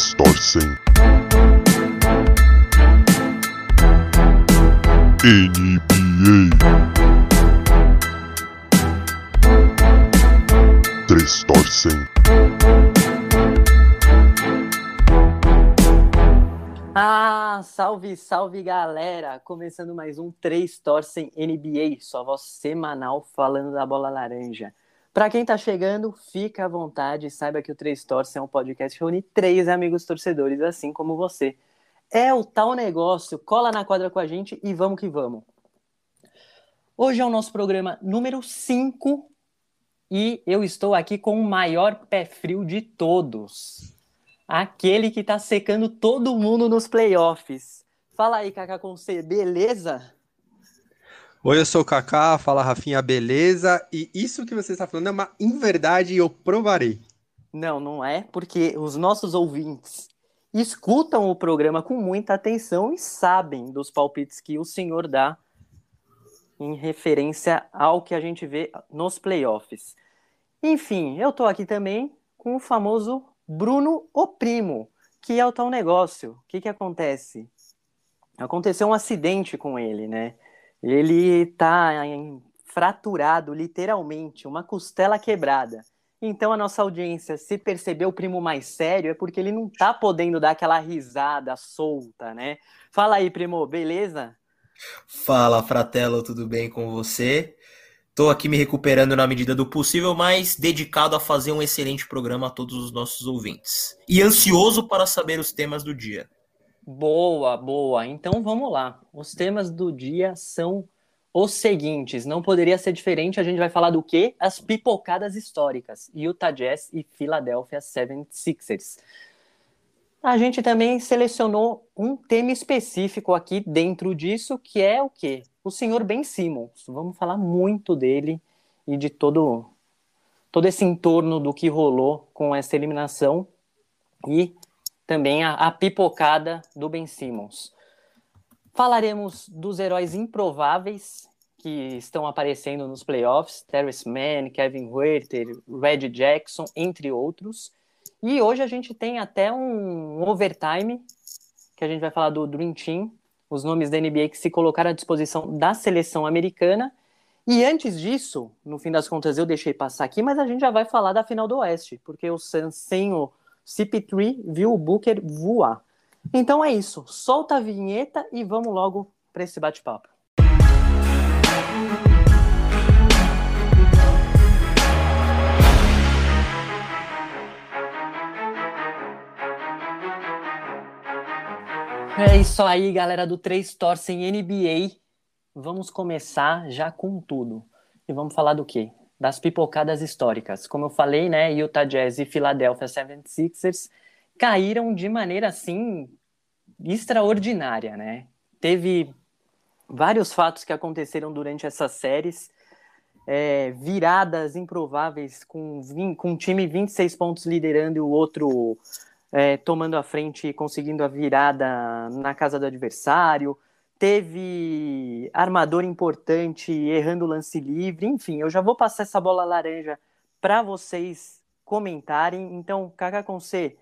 Três torcem. NBA. Três torcem. Ah, salve, salve galera! Começando mais um Três Torcem NBA, sua voz semanal falando da bola laranja. Para quem tá chegando, fica à vontade e saiba que o Três Torcem é um podcast que reúne três amigos torcedores, assim como você. É o tal negócio, cola na quadra com a gente e vamos que vamos. Hoje é o nosso programa número 5 e eu estou aqui com o maior pé frio de todos. Aquele que tá secando todo mundo nos playoffs. Fala aí, Kaká com C, beleza? Oi, eu sou o Kaká, fala Rafinha, beleza? E isso que você está falando é uma inverdade e eu provarei. Não, não é, porque os nossos ouvintes escutam o programa com muita atenção e sabem dos palpites que o senhor dá em referência ao que a gente vê nos playoffs. Enfim, eu tô aqui também com o famoso Bruno o Primo, que é o tal negócio. O que que acontece? Aconteceu um acidente com ele, né? Ele tá em- fraturado, literalmente, uma costela quebrada. Então a nossa audiência, se perceber o primo mais sério, é porque ele não tá podendo dar aquela risada solta, né? Fala aí, primo, beleza? Fala, Fratelo, tudo bem com você? Tô aqui me recuperando na medida do possível, mas dedicado a fazer um excelente programa a todos os nossos ouvintes. E ansioso para saber os temas do dia. Boa, boa. Então vamos lá. Os temas do dia são os seguintes. Não poderia ser diferente. A gente vai falar do quê? As pipocadas históricas. Utah Jazz e Philadelphia 76ers. A gente também selecionou um tema específico aqui dentro disso, que é o quê? O senhor Ben Simmons. Vamos falar muito dele e de todo todo esse entorno do que rolou com essa eliminação e também a, a pipocada do Ben Simmons. Falaremos dos heróis improváveis que estão aparecendo nos playoffs, Terrence Mann, Kevin Huerter, Red Jackson, entre outros. E hoje a gente tem até um overtime, que a gente vai falar do Dream Team, os nomes da NBA que se colocaram à disposição da seleção americana. E antes disso, no fim das contas eu deixei passar aqui, mas a gente já vai falar da final do Oeste, porque o Suns sem o CP3 viu o Booker voar. Então é isso, solta a vinheta e vamos logo para esse bate-papo. É isso aí, galera do Três Torcem NBA. Vamos começar já com tudo. E vamos falar do quê? Das pipocadas históricas. Como eu falei, né, Utah Jazz e Philadelphia 76ers caíram de maneira assim extraordinária, né? Teve vários fatos que aconteceram durante essas séries, é, viradas improváveis com, com um time 26 pontos liderando e o outro é, tomando a frente e conseguindo a virada na casa do adversário. Teve armador importante errando o lance livre. Enfim, eu já vou passar essa bola laranja para vocês comentarem. Então, Kaká com C,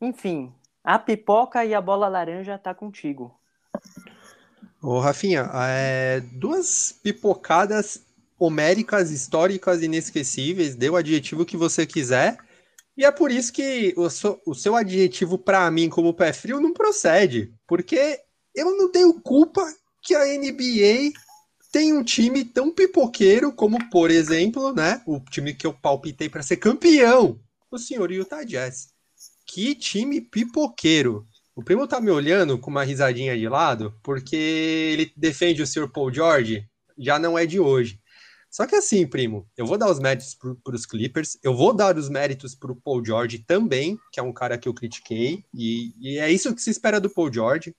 enfim, a pipoca e a bola laranja tá contigo. Ô, Rafinha, é, duas pipocadas homéricas, históricas, inesquecíveis, dê o adjetivo que você quiser. E é por isso que o seu, o seu adjetivo para mim como pé frio não procede, porque eu não tenho culpa que a NBA tem um time tão pipoqueiro como, por exemplo, né, o time que eu palpitei para ser campeão, o senhor Utah Jazz. Que time pipoqueiro. O primo tá me olhando com uma risadinha de lado, porque ele defende o senhor Paul George, já não é de hoje. Só que assim, primo, eu vou dar os méritos para os Clippers, eu vou dar os méritos para o Paul George também, que é um cara que eu critiquei, e, e é isso que se espera do Paul George.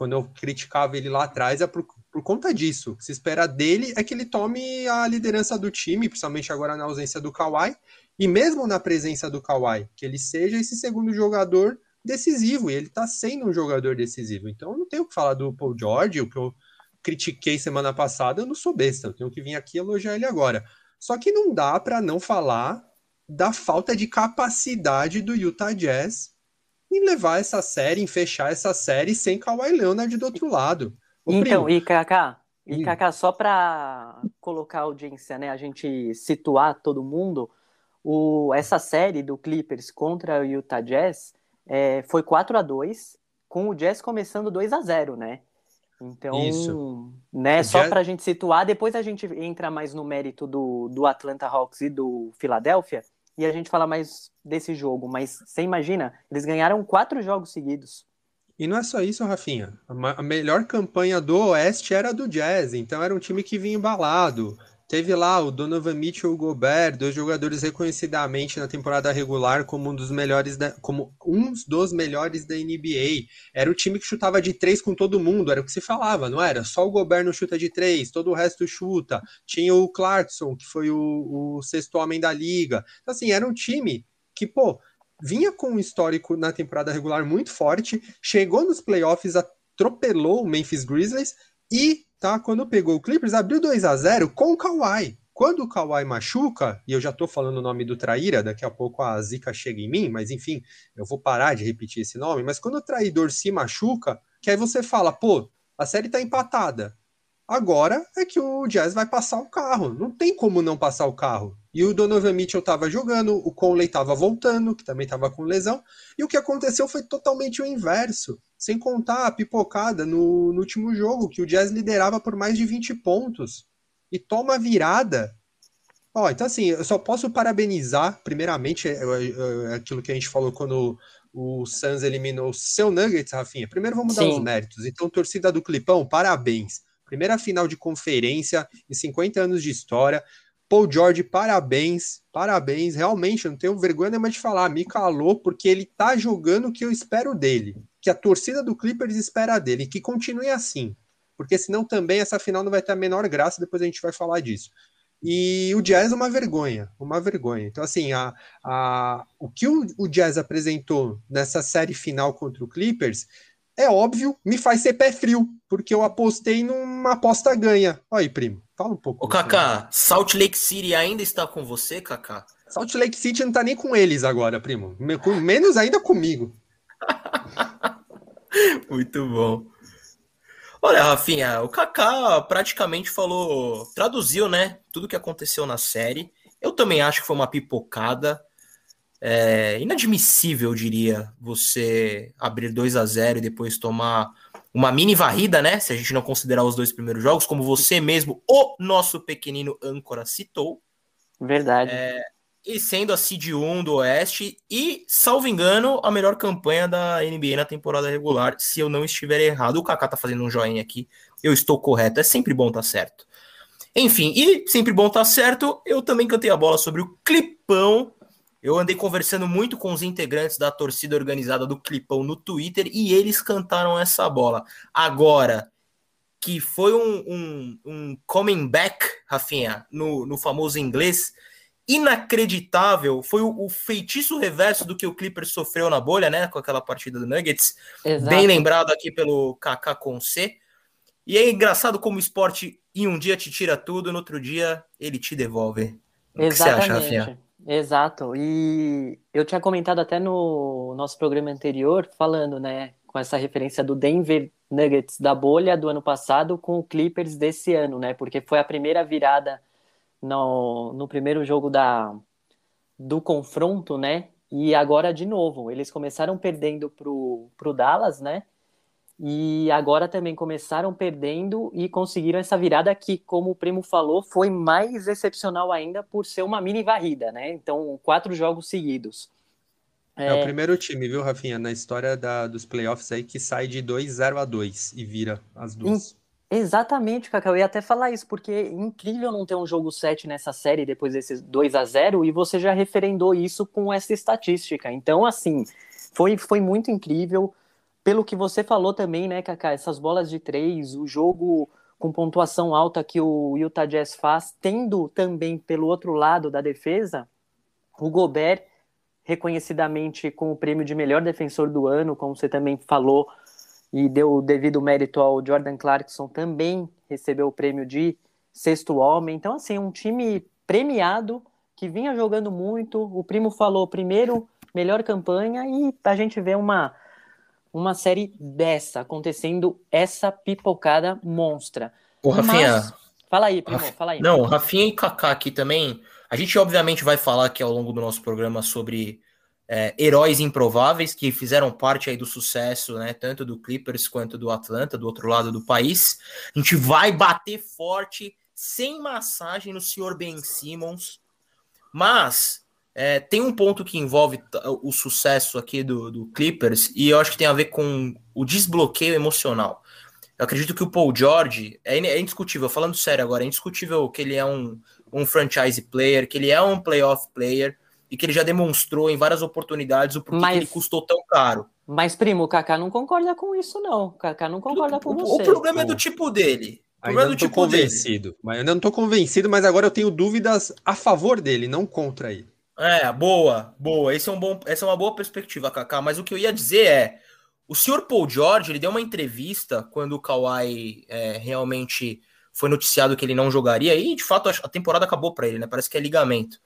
Quando eu criticava ele lá atrás, é por, por conta disso. O que se espera dele é que ele tome a liderança do time, principalmente agora na ausência do Kawhi, e mesmo na presença do Kawhi, que ele seja esse segundo jogador decisivo, e ele tá sendo um jogador decisivo. Então eu não tenho o que falar do Paul George, o que eu critiquei semana passada, eu não sou besta, eu tenho que vir aqui elogiar ele agora. Só que não dá para não falar da falta de capacidade do Utah Jazz em levar essa série, em fechar essa série sem Kawhi Leonard do outro lado. Ô, então, primo, e Kaká, e Kaká, só para colocar a audiência, né, a gente situar todo mundo, o, essa série do Clippers contra o Utah Jazz é, foi 4 a 2 com o Jazz começando 2 a 0 né? Então, Isso. né, só Jazz... para a gente situar, depois a gente entra mais no mérito do, do Atlanta Hawks e do Philadelphia, e a gente fala mais desse jogo. Mas você imagina, eles ganharam quatro jogos seguidos. E não é só isso, Rafinha. A melhor campanha do Oeste era do Jazz, então era um time que vinha embalado. Teve lá o Donovan Mitchell e o Gobert, dois jogadores reconhecidamente na temporada regular como um dos melhores da, como uns dos melhores da NBA. Era o time que chutava de três com todo mundo, era o que se falava, não era? Só o Gobert não chuta de três, todo o resto chuta. Tinha o Clarkson, que foi o, o sexto homem da liga. Então, assim, era um time que, pô, vinha com um histórico na temporada regular muito forte, chegou nos playoffs, atropelou o Memphis Grizzlies e tá? Quando pegou o Clippers, abriu 2 a 0 com o Kawhi. Quando o Kawhi machuca, e eu já tô falando o nome do traíra, daqui a pouco a zica chega em mim, mas enfim, eu vou parar de repetir esse nome, mas quando o traidor se machuca, que aí você fala, pô, a série tá empatada. Agora é que o Jazz vai passar o carro. Não tem como não passar o carro. E o Donovan Mitchell estava jogando, o Conley estava voltando, que também estava com lesão. E o que aconteceu foi totalmente o inverso. Sem contar a pipocada no, no último jogo, que o Jazz liderava por mais de 20 pontos. E toma virada. Ó, então assim, eu só posso parabenizar, primeiramente, é, é, é aquilo que a gente falou quando o Suns eliminou o seu Nuggets, Rafinha. Primeiro vamos Sim. dar os méritos. Então, torcida do Clipão, parabéns primeira final de conferência em 50 anos de história. Paul George, parabéns, parabéns. Realmente, eu não tenho vergonha nenhuma de falar, me calou, porque ele tá jogando o que eu espero dele, que a torcida do Clippers espera dele, que continue assim, porque senão também essa final não vai ter a menor graça, depois a gente vai falar disso. E o Jazz é uma vergonha, uma vergonha. Então, assim, a, a, o que o, o Jazz apresentou nessa série final contra o Clippers é óbvio, me faz ser pé frio, porque eu apostei numa aposta ganha. Olha aí, primo, fala um pouco. Ô, Kaká, Salt Lake City ainda está com você, Kaká? Salt Lake City não tá nem com eles agora, primo. Menos ainda comigo. Muito bom. Olha, Rafinha, o Kaká praticamente falou, traduziu, né, tudo que aconteceu na série. Eu também acho que foi uma pipocada. É inadmissível, eu diria, você abrir 2 a 0 e depois tomar uma mini varrida, né? Se a gente não considerar os dois primeiros jogos, como você mesmo, o nosso pequenino âncora, citou. Verdade. É, e sendo a seed 1 do Oeste e, salvo engano, a melhor campanha da NBA na temporada regular, se eu não estiver errado. O Kaká tá fazendo um joinha aqui, eu estou correto, é sempre bom estar tá certo. Enfim, e sempre bom estar tá certo, eu também cantei a bola sobre o clipão eu andei conversando muito com os integrantes da torcida organizada do Clipão no Twitter e eles cantaram essa bola. Agora, que foi um, um, um coming back, Rafinha, no, no famoso inglês, inacreditável. Foi o, o, feitiço reverso do que o Clippers sofreu na bolha, né? Com aquela partida do Nuggets. Exato. Bem lembrado aqui pelo KK com C. E é engraçado como o esporte em um dia te tira tudo, no outro dia ele te devolve. O Exatamente. que você acha, Rafinha? Exato. E eu tinha comentado até no nosso programa anterior, falando, né, com essa referência do Denver Nuggets da bolha do ano passado com o Clippers desse ano, né? Porque foi a primeira virada no, no primeiro jogo da, do confronto, né? E agora de novo, eles começaram perdendo pro, pro Dallas, né? E agora também começaram perdendo e conseguiram essa virada que, como o primo falou, foi mais excepcional ainda por ser uma mini varrida, né? Então, quatro jogos seguidos. É, é o primeiro time, viu, Rafinha, na história da, dos playoffs aí que sai de 2-0 a 2 e vira as duas. Exatamente, Cacau. Eu ia até falar isso, porque é incrível não ter um jogo 7 nessa série depois desses 2 a 0 e você já referendou isso com essa estatística. Então, assim, foi, foi muito incrível pelo que você falou também, né, Kaká, essas bolas de três, o jogo com pontuação alta que o Utah Jazz faz, tendo também pelo outro lado da defesa o Gobert reconhecidamente com o prêmio de melhor defensor do ano, como você também falou, e deu o devido mérito ao Jordan Clarkson, também recebeu o prêmio de sexto homem. Então, assim, um time premiado que vinha jogando muito. O primo falou primeiro melhor campanha e a gente vê uma, uma série dessa acontecendo, essa pipocada monstra. Ô, Rafinha. Mas- Fala aí, primo, Raf- fala aí. Não, Rafinha e Kaká aqui também. A gente obviamente vai falar aqui ao longo do nosso programa sobre é, heróis improváveis que fizeram parte aí do sucesso, né? Tanto do Clippers quanto do Atlanta, do outro lado do país. A gente vai bater forte, sem massagem no senhor Ben Simmons. Mas é, tem um ponto que envolve o sucesso aqui do, do Clippers e eu acho que tem a ver com o desbloqueio emocional. Eu acredito que o Paul George é, é indiscutível, falando sério agora, é indiscutível que ele é um, um franchise player, que ele é um playoff player e que ele já demonstrou em várias oportunidades o porquê que Mas- ele custou tão caro. Mas, primo, o Kaká não concorda com isso, não. O Kaká não concorda com o, você. o problema é do Pô. tipo dele. O Ainda problema é não do tô tipo dele. convencido. Mas eu ainda não tô convencido, mas agora eu tenho dúvidas a favor dele, não contra ele. É, boa, boa. Esse é um bom, essa é uma boa perspectiva, Kaká. Mas o que eu ia dizer é, o senhor Paul George, ele deu uma entrevista quando o Kawhi é, realmente foi noticiado que ele não jogaria e de fato a temporada acabou para ele, né? Parece que é ligamento.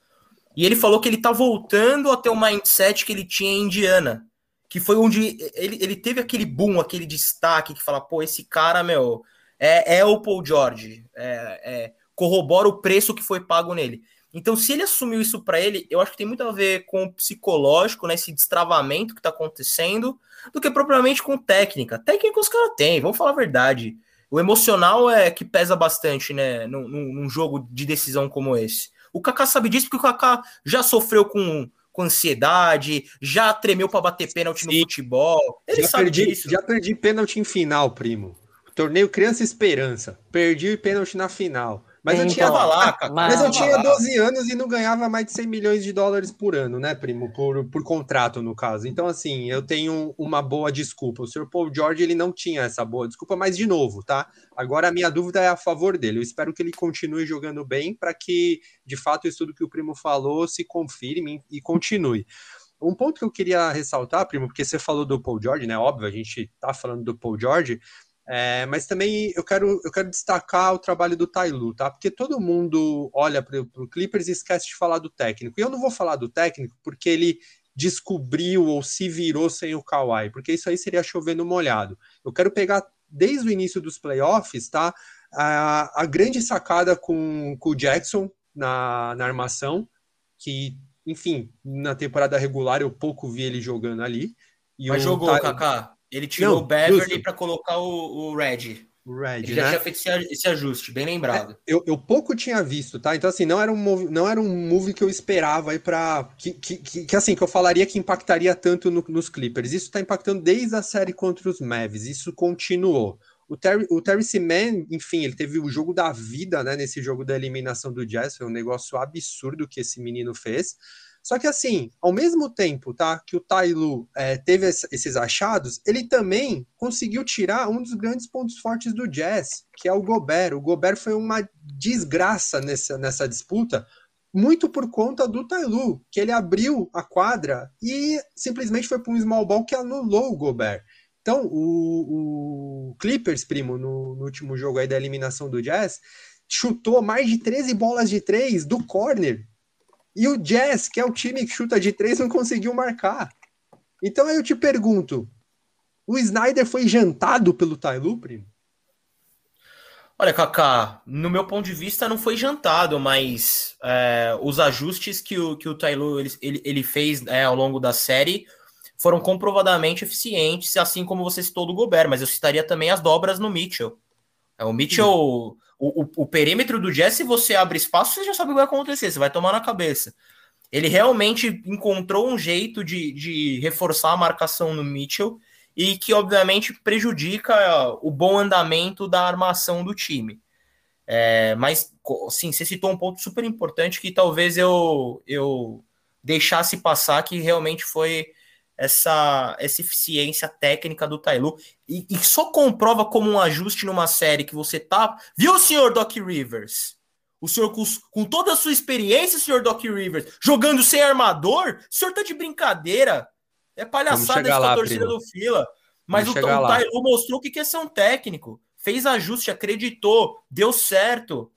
E ele falou que ele tá voltando a ter o mindset que ele tinha em Indiana, que foi onde ele, ele teve aquele boom, aquele destaque que fala, pô, esse cara, meu, é, é o Paul George, é, é, corrobora o preço que foi pago nele. Então, se ele assumiu isso para ele, eu acho que tem muito a ver com o psicológico, né, esse destravamento que tá acontecendo, do que propriamente com técnica. Técnica os caras têm, vamos falar a verdade. O emocional é que pesa bastante, né, num, num- jogo de decisão como esse. O Kaká sabe disso porque o Kaká já sofreu com, com ansiedade, já tremeu para bater pênalti no Sim. futebol. Ele já, sabe perdi, disso. já perdi pênalti em final, primo. Torneio Criança Esperança. Perdi pênalti na final. Mas eu tinha lá, Kaká. Mas eu Mas- tinha tava lá. 12 anos e não ganhava mais de 100 milhões de dólares por ano, né, primo? Por, por contrato, no caso. Então, assim, eu tenho uma boa desculpa. O senhor Paul George, ele não tinha essa boa desculpa, mas, de novo, tá? Agora, a minha dúvida é a favor dele. Eu espero que ele continue jogando bem para que, de fato, isso tudo que o primo falou se confirme e continue. Um ponto que eu queria ressaltar, primo, porque você falou do Paul George, né? Óbvio, a gente tá falando do Paul George, é, mas também eu quero, eu quero destacar o trabalho do Tailu, tá? Porque todo mundo olha para o Clippers e esquece de falar do técnico. E eu não vou falar do técnico porque ele descobriu ou se virou sem o Kawhi, porque isso aí seria chover no molhado. Eu quero pegar desde o início dos playoffs, tá? A, a grande sacada com, com o Jackson na, na armação, que, enfim, na temporada regular eu pouco vi ele jogando ali. E Mas o jogou, Ty- Kaká. Ele tirou Não, o Beverly para colocar o, o Red. o Red, Ele já né? tinha feito esse, esse ajuste, bem lembrado. Eu, eu pouco tinha visto, tá? Então, assim, não era um move, não era um move que eu esperava aí pra. Que, que, que, que, assim, que eu falaria que impactaria tanto no- nos Clippers. Isso tá impactando desde a série contra os Mavs. Isso continuou. O Terry, o Terry Seaman, enfim, ele teve o jogo da vida, né? Nesse jogo da eliminação do Jazz. Foi um negócio absurdo que esse menino fez. Só que assim, ao mesmo tempo, tá, que o Tailu é, teve es- esses achados, ele também conseguiu tirar um dos grandes pontos fortes do Jazz, que é o Gobert. O Gobert foi uma desgraça nessa, nessa disputa, muito por conta do Tailu, que ele abriu a quadra e simplesmente foi para um small ball que anulou o Gobert. Então, o, o Clippers, primo, no, no último jogo aí da eliminação do Jazz, chutou mais de 13 bolas de três do corner e o Jazz, que é o time que chuta de três, não conseguiu marcar. Então eu te pergunto: o Snyder foi jantado pelo Tailu, primo? Olha, Kaká, no meu ponto de vista não foi jantado, mas é, os ajustes que o, que o Tailu ele, ele, fez é, ao longo da série foram comprovadamente eficientes, assim como você citou do Gobert, mas eu citaria também as dobras no Mitchell. É, o Mitchell, o, o, o perímetro do Jazz, se você abre espaço, você já sabe o que vai acontecer, você vai tomar na cabeça. Ele realmente encontrou um jeito de, de reforçar a marcação no Mitchell e que, obviamente, prejudica o bom andamento da armação do time. É, mas, sim, você citou um ponto super importante que talvez eu, eu deixasse passar, que realmente foi essa, essa eficiência técnica do Tailu e, e, só comprova como um ajuste numa série que você tá. Viu, senhor Doc Rivers? O senhor, com, com toda a sua experiência, senhor Doc Rivers, jogando sem armador, o senhor tá de brincadeira. É palhaçada isso com a torcida primo. do Fila. Mas Vamos o, o. Tailu mostrou o que é ser um técnico. Fez ajuste, acreditou, deu certo.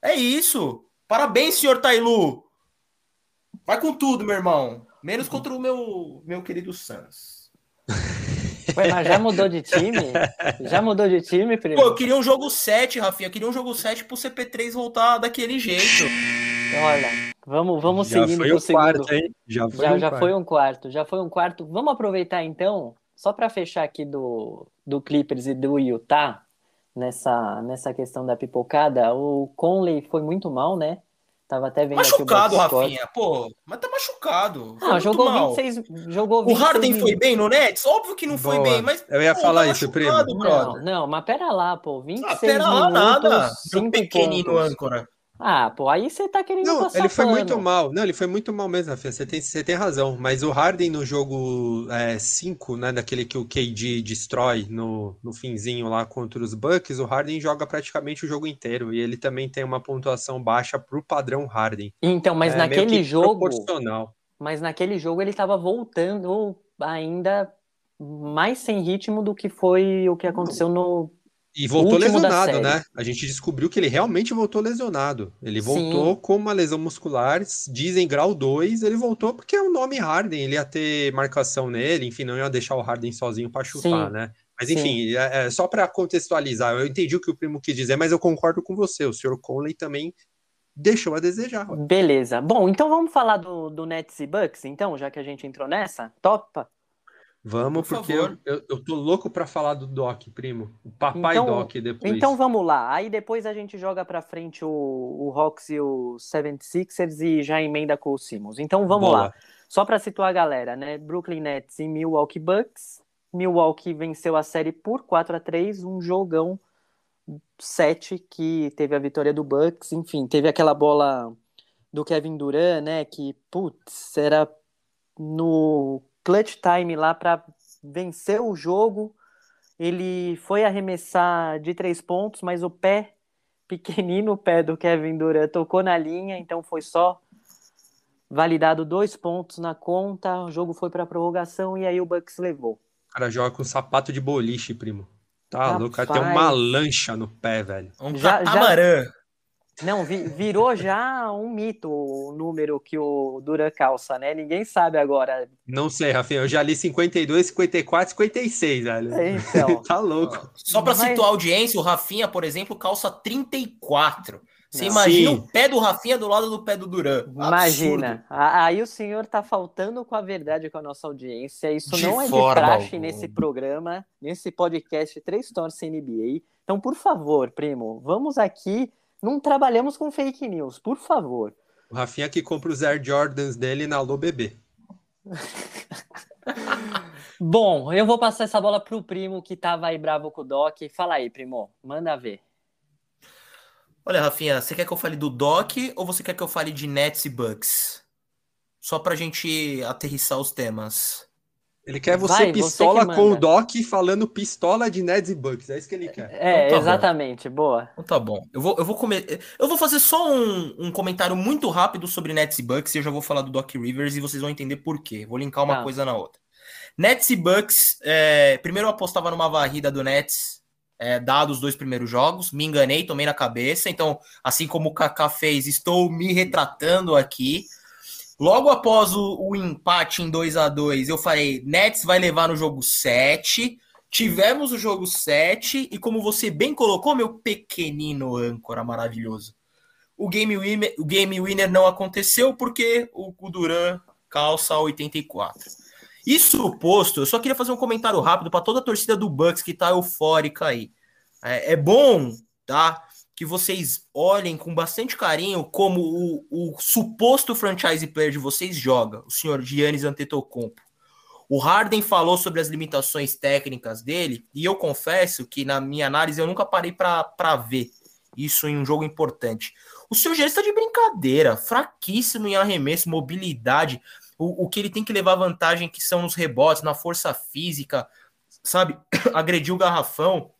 É isso. Parabéns, senhor Tailu. Vai com tudo, meu irmão. Menos contra o meu, meu querido Suns. Ué, mas já mudou de time? Já mudou de time, primo? Pô, eu queria um jogo 7, Rafinha. Eu queria um jogo 7 pro CP3 voltar daquele jeito. Olha, vamos, vamos Já seguindo foi pro o segundo. quarto, hein? Já foi Já, um já quarto. foi um quarto, já foi um quarto. Vamos aproveitar então, só para fechar aqui do, do Clippers e do Utah, nessa, nessa questão da pipocada, o Conley foi muito mal, né? Tava até vendo Machucado, aqui o. Rafinha. Pô, mas tá machucado. Foi Não, muito jogou mal. 26, jogou O 26 Harden foi minutos. bem no Nets? Óbvio que não foi Boa. bem, mas. Eu ia pô, falar tá isso, machucado, Não, brother. não, mas pera lá, pô, 26 Ah, pera lá, minutos, nada. Seu 5 pequenino pontos. âncora. Ah, pô, aí você tá querendo Não, ele foi pano. muito mal. Não, ele foi muito mal mesmo, Rafinha. Você tem, você tem razão. Mas o Harden no jogo 5, né, daquele que o KD destrói no, no finzinho lá contra os Bucks, o Harden joga praticamente o jogo inteiro. E ele também tem uma pontuação baixa pro padrão Harden. Então, mas É naquele que jogo, proporcional. mas naquele jogo ele tava voltando ainda mais sem ritmo do que foi o que aconteceu no. E voltou lesionado, né? A gente descobriu que ele realmente voltou lesionado. Ele Sim. voltou com uma lesão muscular, dizem grau 2, ele voltou porque é o nome Harden, ele ia ter marcação nele, enfim, não ia deixar o Harden sozinho para chutar, Sim. né? Mas enfim, é, é só para contextualizar, eu entendi o que o primo quis dizer, mas eu concordo com você, o Sr. Conley também deixou a desejar. Beleza. Bom, então vamos falar do, do Nets e Bucks, então, já que a gente entrou nessa? Topa? Vamos, Por porque eu, eu, eu tô louco para falar do Doc, primo. O papai Então- Doc depois. Então vamos lá. Aí depois a gente joga pra frente o, o Hawks e o 76ers e já emenda com o Simmons. Então vamos Boa. lá. Só pra situar a galera, né? Brooklyn Nets e Milwaukee Bucks. Milwaukee venceu a série por 4 a 3 um jogão 7 que teve a vitória do Bucks. Enfim, teve aquela bola do Kevin Durant, né? Que, putz, era no clutch time lá pra vencer o jogo. Ele foi arremessar de três pontos, mas o pé, pequenino o pé do Kevin Durant, tocou na linha, então foi só validado dois pontos na conta. O jogo foi para prorrogação e aí o Bucks levou. O cara joga com sapato de boliche, primo. Tá Rapaz. louco, o cara tem uma lancha no pé, velho. Um Já- já- catamarã. Não, vi- virou já um mito o número que o Durant calça, né? Ninguém sabe agora. Não sei, Rafinha, eu já li 52, 54, 56, velho. Então, Tá louco. Só pra Mas- situar a audiência, o Rafinha, por exemplo, calça 34. Você Não. imagina Sim. o pé do Rafinha do lado do pé do Duran. Imagina. Aí o senhor tá faltando com a verdade com a nossa audiência. Isso De não é de praxe alguma. nesse programa, nesse podcast Três Torce NBA. Então, por favor, primo, vamos aqui. Não trabalhamos com fake news, por favor. O Rafinha que compra os Air Jordans dele na Alô Bebê. Bom, eu vou passar essa bola pro primo que tava aí bravo com o Doc. Fala aí, primo, manda ver. Olha, Rafinha, você quer que eu fale do Doc ou você quer que eu fale de Nets e Bucks? Só pra gente aterrissar os temas. Ele quer você Vai, você pistola que com o. Doc falando pistola de Neds e Bucks. É isso que ele quer. É, Então tá bom. exatamente, boa. Então tá bom. Eu vou, eu vou comer. Eu vou fazer só um, um comentário muito rápido sobre Nets e Bucks e eu já vou falar do Doc Rivers e vocês vão entender por quê. Vou linkar uma Tá. coisa na outra. Nets e Bucks. é, primeiro eu apostava numa varrida do Nets, é, dado os dois primeiros jogos. Me enganei, tomei na cabeça. Então, assim como o Kaká fez, estou me retratando aqui. Logo após o, o empate em 2 a 2 eu falei: Nets vai levar no jogo 7. Tivemos o jogo 7 e como você bem colocou, meu pequenino âncora maravilhoso, o game winner, o game winner não aconteceu porque o, o Duran calça 84. Isso posto, eu só queria fazer um comentário rápido para toda a torcida do Bucks que tá eufórica aí. É, é bom, tá? Que vocês olhem com bastante carinho como o, o suposto franchise player de vocês joga, o senhor Giannis Antetokounmpo. O Harden falou sobre as limitações técnicas dele, e eu confesso que na minha análise eu nunca parei para ver isso em um jogo importante. O seu Giannis está de brincadeira, fraquíssimo em arremesso, mobilidade, o, o que ele tem que levar vantagem que são nos rebotes, na força física, sabe? Agrediu o garrafão.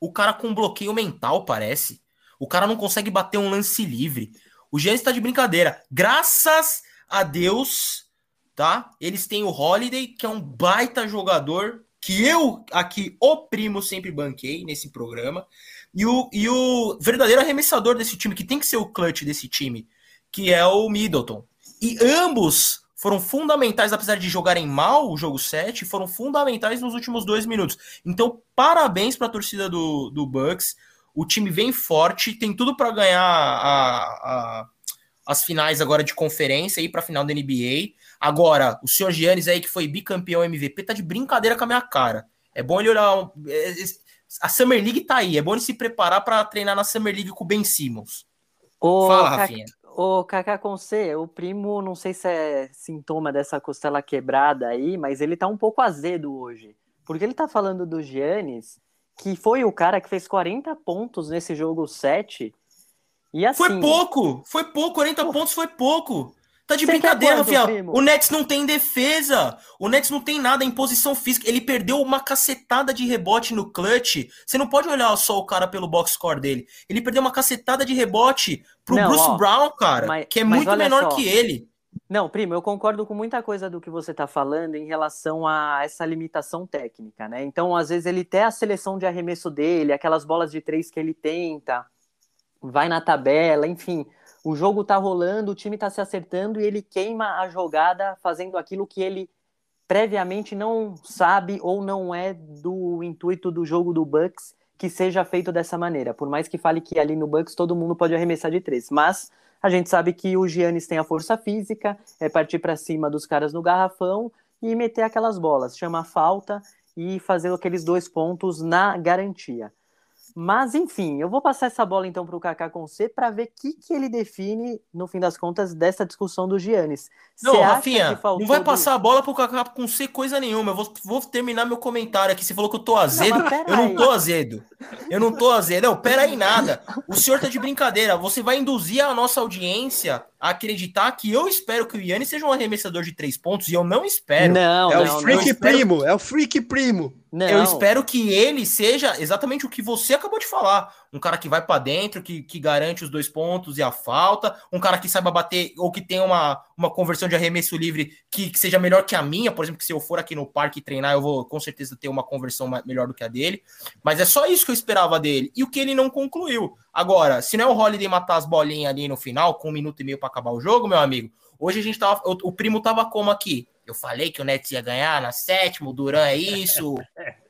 O cara com bloqueio mental, parece. O cara não consegue bater um lance livre. O Giannis está de brincadeira. Graças a Deus, tá? Eles têm o Holiday, que é um baita jogador, que eu aqui, o primo, sempre banquei nesse programa. E o, e o verdadeiro arremessador desse time, que tem que ser o clutch desse time, que é o Middleton. E ambos foram fundamentais, apesar de jogarem mal o jogo 7, foram fundamentais nos últimos dois minutos. Então, parabéns para a torcida do, do Bucks. O time vem forte, tem tudo para ganhar a, a, as finais agora de conferência e para a final da NBA. Agora, o senhor Giannis aí, que foi bicampeão MVP, tá de brincadeira com a minha cara. É bom ele olhar. É, é, a Summer League tá aí, é bom ele se preparar para treinar na Summer League com o Ben Simmons. Ô, Fala, Rafinha. Ô, Kaká com C, o primo, não sei se é sintoma dessa costela quebrada aí, mas ele tá um pouco azedo hoje. Porque ele tá falando do Giannis, que foi o cara que fez 40 pontos nesse jogo 7. E assim, foi pouco! Foi pouco, 40 pô, pontos foi pouco! Tá de brincadeira, Rafinha. O Nets não tem defesa. O Nets não tem nada em posição física. Ele perdeu uma cacetada de rebote no clutch. Você não pode olhar só o cara pelo box score dele. Ele perdeu uma cacetada de rebote pro não, Bruce ó, Brown, cara, mas, que é muito menor só. que ele. Não, primo, eu concordo com muita coisa do que você está falando em relação a essa limitação técnica, né? Então, às vezes, ele tem a seleção de arremesso dele, aquelas bolas de três que ele tenta, vai na tabela, enfim o jogo tá rolando, o time tá se acertando e ele queima a jogada fazendo aquilo que ele previamente não sabe ou não é do intuito do jogo do Bucks que seja feito dessa maneira. Por mais que fale que ali no Bucks todo mundo pode arremessar de três, mas a gente sabe que o Giannis tem a força física, é partir para cima dos caras no garrafão e meter aquelas bolas, chamar falta e fazer aqueles dois pontos na garantia. Mas, enfim, eu vou passar essa bola então para o Kaká com C para ver o que, que ele define, no fim das contas, dessa discussão do Giannis. Não, Rafinha, não vai passar a bola para o Kaká com C coisa nenhuma. Eu vou, vou, terminar meu comentário aqui. Você falou que eu tô azedo. Não, eu não tô azedo. Eu não tô azedo. Não, pera aí nada. O senhor tá de brincadeira. Você vai induzir a nossa audiência acreditar que eu espero que o Yannis seja um arremessador de três pontos e eu não espero. Não, é não, o freak não. primo, é o freak primo. Não. Eu espero que ele seja exatamente o que você acabou de falar. Um cara que vai para dentro, que, que garante os dois pontos e a falta. Um cara que saiba bater ou que tenha uma, uma conversão de arremesso livre que, que seja melhor que a minha. Por exemplo, que se eu for aqui no parque treinar, eu vou com certeza ter uma conversão melhor do que a dele. Mas é só isso que eu esperava dele. E o que ele não concluiu. Agora, se não é o Holiday matar as bolinhas ali no final, com um minuto e meio para acabar o jogo, meu amigo. Hoje a gente tava. O, o primo tava como aqui? Eu falei que o Nets ia ganhar na sétima, o Duran é isso.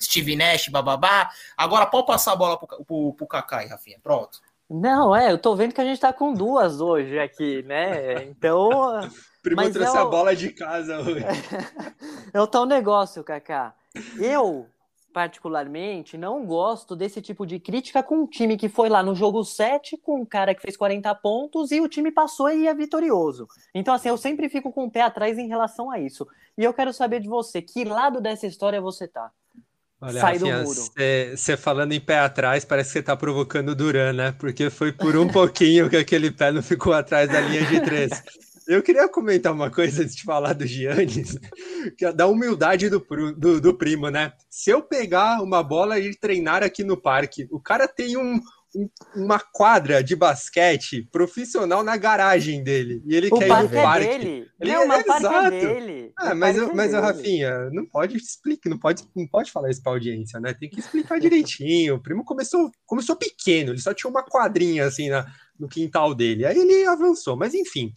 Steve Nash, bababá. Agora pode passar a bola pro, pro, pro Kaká aí, Rafinha. Pronto. Não, é, eu tô vendo que a gente tá com duas hoje aqui, né? Então. Primo mas trouxe é o... a bola de casa hoje. é o tal negócio, Kaká. Eu, particularmente, não gosto desse tipo de crítica com um time que foi lá no jogo 7 com um cara que fez 40 pontos e o time passou e é vitorioso. Então, assim, eu sempre fico com o pé atrás em relação a isso. E eu quero saber de você, que lado dessa história você tá? Olha, Sai Rafinha, do muro. Você falando em pé atrás, parece que você tá provocando o Duran, né? Porque foi por um pouquinho que aquele pé não ficou atrás da linha de três. Eu queria comentar uma coisa antes de falar do Giannis, que é da humildade do, do, do, primo, né? Se eu pegar uma bola e treinar aqui no parque, o cara tem um, uma quadra de basquete profissional na garagem dele. E ele o quer ir no é parque. Dele. Ele não, é, parque exato. é dele. Ah, mas, eu, é mas dele. Rafinha, não pode explicar, não pode, não pode falar isso pra audiência, né? Tem que explicar direitinho. O primo começou, começou pequeno, ele só tinha uma quadrinha assim na, no quintal dele. Aí ele avançou, mas enfim.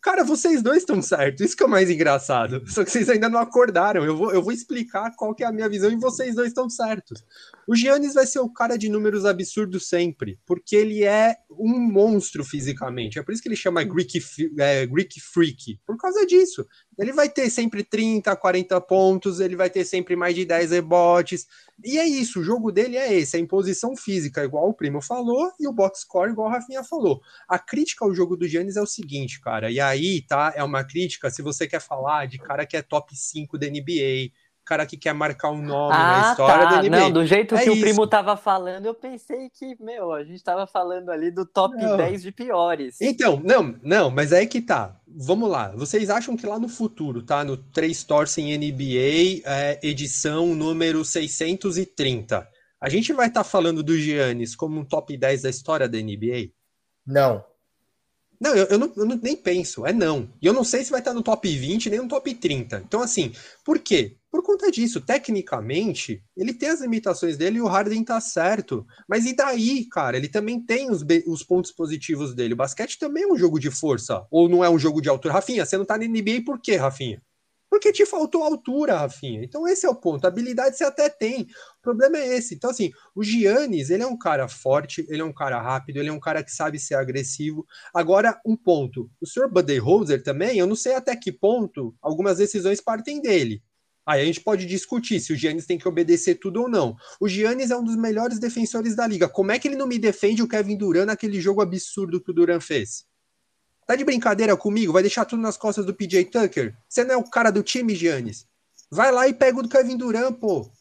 Cara, vocês dois estão certos, isso que é o mais engraçado. Só que vocês ainda não acordaram. Eu vou, eu vou explicar qual que é a minha visão e vocês dois estão certos. O Giannis vai ser o cara de números absurdos sempre, porque ele é um monstro fisicamente. É por isso que ele chama Greek, é, Greek Freak, por causa disso. Ele vai ter sempre 30, 40 pontos, ele vai ter sempre mais de 10 rebotes. E é isso, o jogo dele é esse, a imposição física, igual o Primo falou, e o box score, igual o Rafinha falou. A crítica ao jogo do Giannis é o seguinte, cara, e aí, tá, é uma crítica se você quer falar de cara que é top 5 da NBA, cara que quer marcar um nome ah, na história tá. da NBA. Não, do jeito é que isso. o primo tava falando, eu pensei que, meu, a gente tava falando ali do top não. 10 de piores. Então, não, não, mas é aí que tá. Vamos lá. Vocês acham que lá no futuro, tá? No 3 Torcem NBA, é, edição número 630, a gente vai estar tá falando do Giannis como um top 10 da história da NBA? Não. Não, eu, eu, não, eu nem penso, é não. E eu não sei se vai estar no top 20 nem no top 30. Então, assim, por quê? Por conta disso. Tecnicamente, ele tem as limitações dele e o Harden tá certo. Mas e daí, cara? Ele também tem os, os pontos positivos dele. O basquete também é um jogo de força, ou não é um jogo de altura. Rafinha, você não tá na NBA por quê, Rafinha? Porque te faltou altura, Rafinha. Então esse é o ponto. A habilidade você até tem. O problema é esse. Então, assim, o Giannis, ele é um cara forte, ele é um cara rápido, ele é um cara que sabe ser agressivo. Agora, um ponto. O senhor Budenholzer também, eu não sei até que ponto algumas decisões partem dele. Aí a gente pode discutir se o Giannis tem que obedecer tudo ou não. O Giannis é um dos melhores defensores da liga. Como é que ele não me defende o Kevin Durant naquele jogo absurdo que o Durant fez? Tá de brincadeira comigo? Vai deixar tudo nas costas do PJ Tucker? Você não é o cara do time, Giannis? Vai lá e pega o do Kevin Durant, pô.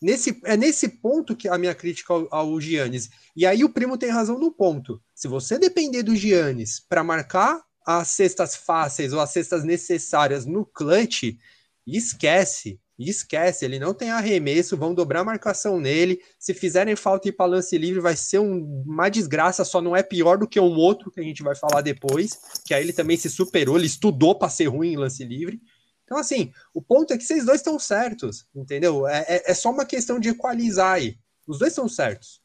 Nesse, é nesse ponto que a minha crítica ao, ao Giannis. E aí o primo tem razão no ponto. Se você depender do Giannis para marcar as cestas fáceis ou as cestas necessárias no clutch, esquece. esquece, ele não tem arremesso, vão dobrar a marcação nele. Se fizerem falta e ir para lance livre, vai ser um, uma desgraça, só não é pior do que um outro que a gente vai falar depois, que aí ele também se superou, ele estudou para ser ruim em lance livre. Então, assim, o ponto é que vocês dois estão certos, entendeu? É, é, é só uma questão de equalizar aí. Os dois estão certos.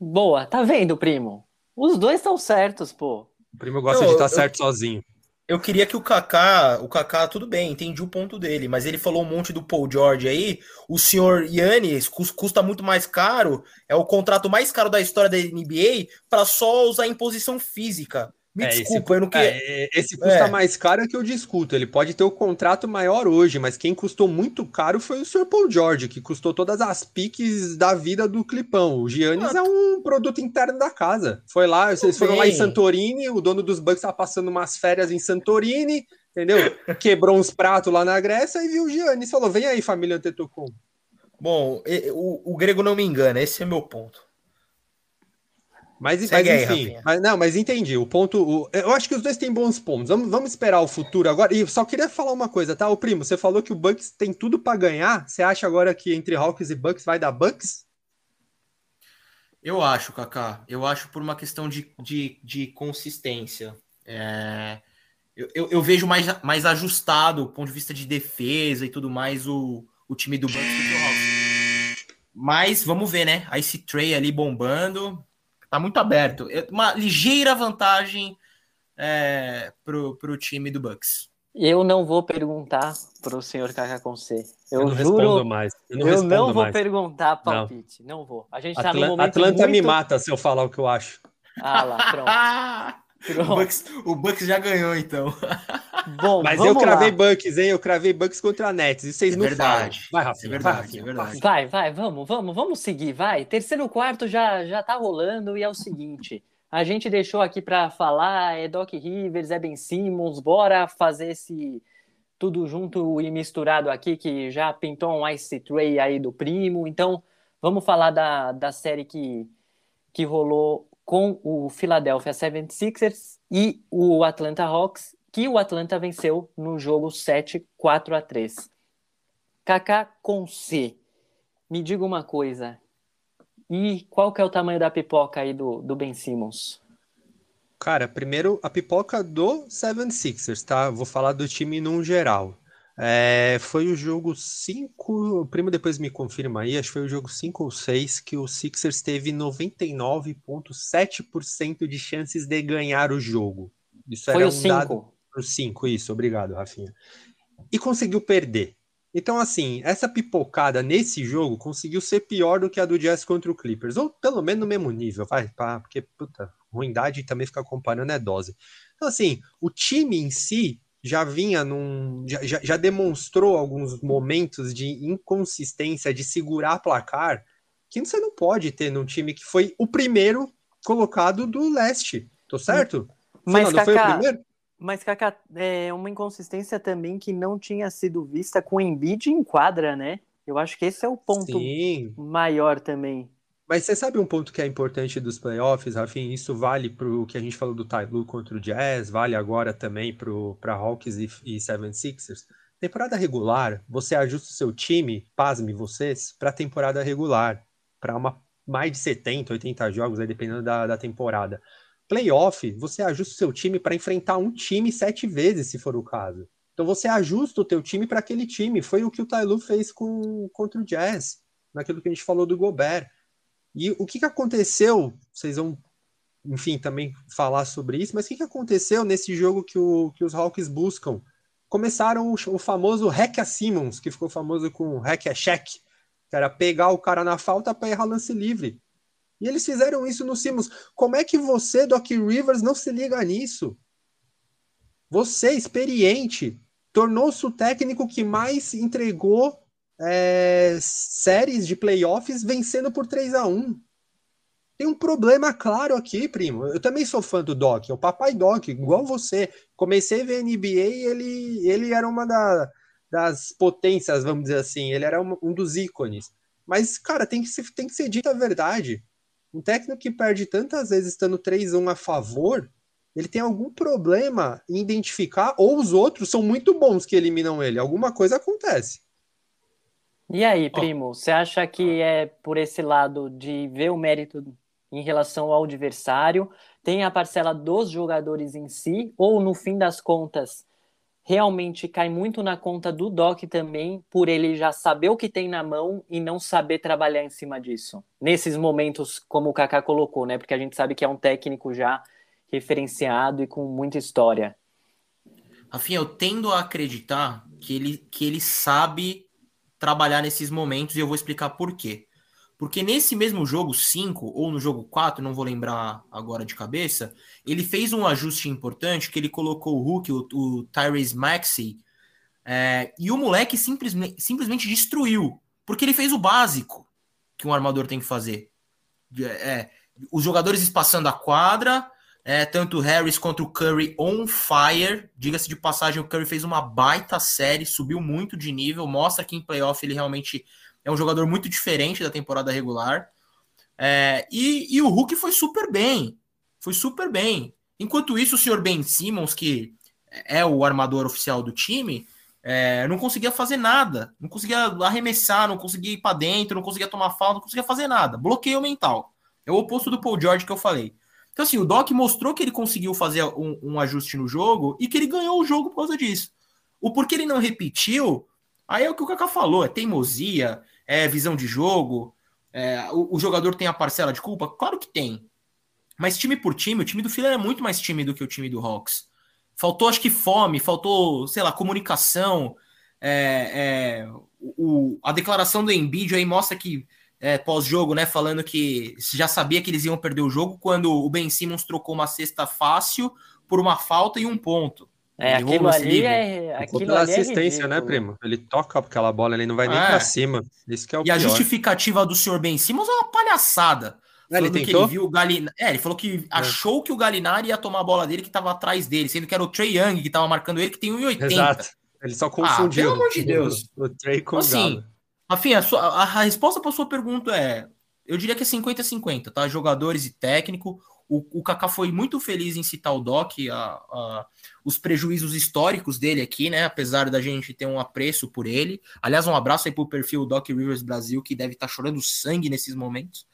Boa, tá vendo, primo? Os dois estão certos, pô. O primo gosta não, de estar tá certo sozinho. Eu queria que o Kaká, o Kaká, tudo bem, entendi o ponto dele, mas ele falou um monte do Paul George aí. O senhor Yannis custa muito mais caro, é o contrato mais caro da história da NBA para só usar imposição física. Me é, desculpa, esse, eu não queria. É, esse custa é. mais caro é que eu discuto. Ele pode ter o contrato maior hoje, mas quem custou muito caro foi o Sr. Paul George, que custou todas as piques da vida do Clipão. O Giannis ah, é um produto interno da casa. Foi lá, vocês foram lá em Santorini, o dono dos Bucks tá passando umas férias em Santorini, entendeu? Quebrou uns pratos lá na Grécia e viu o Giannis falou: vem aí, família Antetokounmpo. Bom, o, o grego não me engana, esse é meu ponto. Mas, mas aí, enfim, mas, não, mas entendi. O ponto. O, eu acho que os dois têm bons pontos. Vamos, vamos esperar o futuro agora. E só queria falar uma coisa, tá? O primo, você falou que o Bucks tem tudo para ganhar. Você acha agora que entre Hawks e Bucks vai dar Bucks? Eu acho, Kaká. Eu acho por uma questão de, de, de consistência. É, eu, eu, eu, vejo mais, mais ajustado, do ponto de vista de defesa e tudo mais, o, o time do Bucks do que o Hawks. Mas vamos ver, né? A Ice Tray ali bombando. Tá muito aberto. Uma ligeira vantagem é, pro, pro time do Bucks. Eu não vou perguntar pro senhor Kaká Conce. Eu, eu não juro. Mais. Eu não, eu não vou mais. perguntar palpite. Não. não vou. A gente tá Atl no momento. Atlanta muito... me mata se eu falar o que eu acho. Ah lá, pronto. O Bucks, o Bucks, já ganhou, então. Bom, Mas eu cravei lá. Bucks, hein? Eu cravei Bucks contra a Nets. E vocês é não verdade. falam. Vai, Rafinha. É verdade, vai, é verdade. Vai, vai, vamos, vamos, vamos seguir, vai. Terceiro quarto já, já tá rolando e é o seguinte. A gente deixou aqui para falar, é Doc Rivers, é Ben Simmons, bora fazer esse tudo junto e misturado aqui, que já pintou um Ice Tray aí do primo. Então, vamos falar da, da série que, que rolou com o Philadelphia 76ers e o Atlanta Hawks, que o Atlanta venceu no jogo 7 4 a 3. Kaká com C. Me diga uma coisa. E qual que é o tamanho da pipoca aí do, do Ben Simmons? Cara, primeiro a pipoca do 76ers, tá? Vou falar do time num geral. É, foi o jogo 5, o primo depois me confirma aí, acho que foi o jogo 5 ou 6 que o Sixers teve 99,7% de chances de ganhar o jogo. Isso foi era o 5. O 5, isso, obrigado, Rafinha. E conseguiu perder. Então, assim, essa pipocada nesse jogo conseguiu ser pior do que a do Jazz contra o Clippers, ou pelo menos no mesmo nível, vai, pá, porque, puta, ruindade também ficar comparando é dose. Então, assim, o time em si já vinha num. Já, já demonstrou alguns momentos de inconsistência, de segurar placar, que você não pode ter num time que foi o primeiro colocado do leste. Tô certo? Mas, Kaká, foi o primeiro? Mas, Kaká, é uma inconsistência também que não tinha sido vista com o Embiid em quadra, né? Eu acho que esse é o ponto Sim. maior também. Mas você sabe um ponto que é importante dos playoffs, Rafinha? Isso vale para o que a gente falou do Lue contra o Jazz, vale agora também para Hawks e, e 76ers. Temporada regular, você ajusta o seu time, pasme vocês, para temporada regular, para uma mais de 70, 80 jogos, aí dependendo da, da temporada. Playoff, você ajusta o seu time para enfrentar um time sete vezes, se for o caso. Então você ajusta o teu time para aquele time. Foi o que o Tailu fez com, contra o Jazz, naquilo que a gente falou do Gobert. E o que, que aconteceu? Vocês vão, enfim, também falar sobre isso, mas o que, que aconteceu nesse jogo que, o, que os Hawks buscam? Começaram o, o famoso hack a Simmons, que ficou famoso com hack a check, que era pegar o cara na falta para errar lance livre. E eles fizeram isso no Simmons. Como é que você, Doc Rivers, não se liga nisso? Você, experiente, tornou-se o técnico que mais entregou é, séries de playoffs vencendo por 3 a 1 Tem um problema claro aqui, primo. Eu também sou fã do Doc, é o papai Doc, igual você. Comecei a ver NBA e ele, ele era uma da, das potências, vamos dizer assim. Ele era um, um dos ícones. Mas, cara, tem que, ser, tem que ser dita a verdade. Um técnico que perde tantas vezes estando 3-1 a favor, ele tem algum problema em identificar, ou os outros são muito bons que eliminam ele. Alguma coisa acontece. E aí, primo, você acha que é por esse lado de ver o mérito em relação ao adversário, tem a parcela dos jogadores em si, ou no fim das contas, realmente cai muito na conta do Doc também, por ele já saber o que tem na mão e não saber trabalhar em cima disso? Nesses momentos, como o Kaká colocou, né? Porque a gente sabe que é um técnico já referenciado e com muita história. Rafinha, eu tendo a acreditar que ele, que ele sabe trabalhar nesses momentos e eu vou explicar por quê. Porque nesse mesmo jogo 5, ou no jogo 4, não vou lembrar agora de cabeça, ele fez um ajuste importante que ele colocou o Hulk, o, o Tyrese Maxey, é, e o moleque simplesmente, simplesmente destruiu. Porque ele fez o básico que um armador tem que fazer. É, os jogadores espaçando a quadra, é, tanto o Harris quanto o Curry on fire. Diga-se de passagem, o Curry fez uma baita série, subiu muito de nível, mostra que em playoff ele realmente é um jogador muito diferente da temporada regular. É, e, e, o Hulk foi super bem. Foi super bem. Enquanto isso, o senhor Ben Simmons, que é o armador oficial do time, é, não conseguia fazer nada. Não conseguia arremessar, não conseguia ir para dentro, não conseguia tomar falta, não conseguia fazer nada. Bloqueio mental. É o oposto do Paul George que eu falei. Então, assim, o Doc mostrou que ele conseguiu fazer um, um, ajuste no jogo e que ele ganhou o jogo por causa disso. O porquê ele não repetiu, aí é o que o Kaká falou: é teimosia, é visão de jogo. É, o, o, jogador tem a parcela de culpa? Claro que tem. Mas time por time, o time do Fila é muito mais time do que o time do Hawks. Faltou, acho que, fome, faltou, sei lá, comunicação. É, é, o, a declaração do Embiid aí mostra que é, pós-jogo, né, falando que já sabia que eles iam perder o jogo quando o Ben Simmons trocou uma cesta fácil por uma falta e um ponto. É, ele aquilo ali é. Aquilo pela ali é assistência, é né, primo? Ele toca aquela bola, ele não vai nem é. pra cima. Isso que é o e pior. a justificativa do senhor Ben Simmons é uma palhaçada. É, ele tentou? ele viu o Galin... É, ele falou que é. achou que o Galinari ia tomar a bola dele que tava atrás dele, sendo que era o Trey Young que tava marcando ele, que tem 1,80. Exato. Ele só confundiu. Ah, pelo amor de Deus. O Trey com assim, o Galo. Rafinha, a, sua, a, a resposta para sua pergunta é: eu diria que é 50-50, tá? Jogadores e técnico. O, o Kaká foi muito feliz em citar o Doc, a, a, os prejuízos históricos dele aqui, né? Apesar da gente ter um apreço por ele. Aliás, um abraço aí pro perfil Doc Rivers Brasil, que deve estar tá chorando sangue nesses momentos.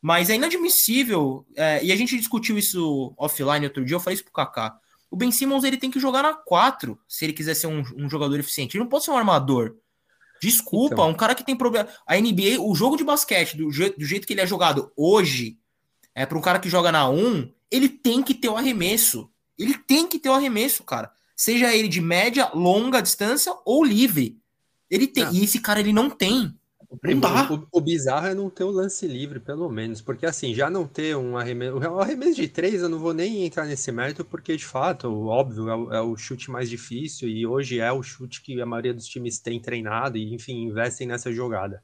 Mas é inadmissível, é, e a gente discutiu isso offline outro dia, eu falei isso pro Kaká. O Ben Simmons ele tem que jogar na 4 se ele quiser ser um, um jogador eficiente. Ele não pode ser um armador. Desculpa, então. um cara que tem problema. A NBA, o jogo de basquete, do, je... do jeito que ele é jogado hoje, é para um cara que joga na 1, ele tem que ter o arremesso. Ele tem que ter o arremesso, cara. Seja ele de média, longa distância ou livre. Ele tem. E esse cara ele não tem. O, o, o, bizarro é não ter o lance livre, pelo menos, porque assim, já não ter um arremesso. O arremesso de três eu não vou nem entrar nesse mérito, porque de fato, óbvio, é o, é o, chute mais difícil e hoje é o chute que a maioria dos times tem treinado e, enfim, investem nessa jogada.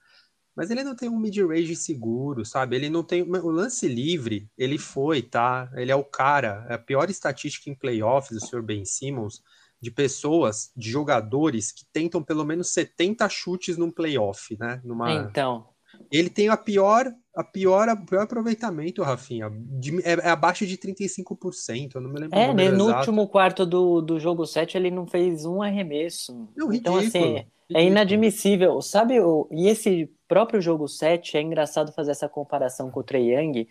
Mas ele não tem um mid-range seguro, sabe? Ele não tem. O lance livre, ele foi, tá? Ele é o cara. É a pior estatística em playoffs, o senhor Ben Simmons de pessoas, de jogadores que tentam pelo menos 70 chutes num playoff, né? Numa... Então. Ele tem a pior, a pior, o pior aproveitamento, Rafinha. De, é, é, abaixo de 35%. Eu não me lembro. É, né, no exato. último quarto do, do jogo 7 ele não fez um arremesso. Não, então, assim, ridículo, assim, é inadmissível. Sabe, o, e esse próprio jogo 7 é engraçado fazer essa comparação com o Trey Young,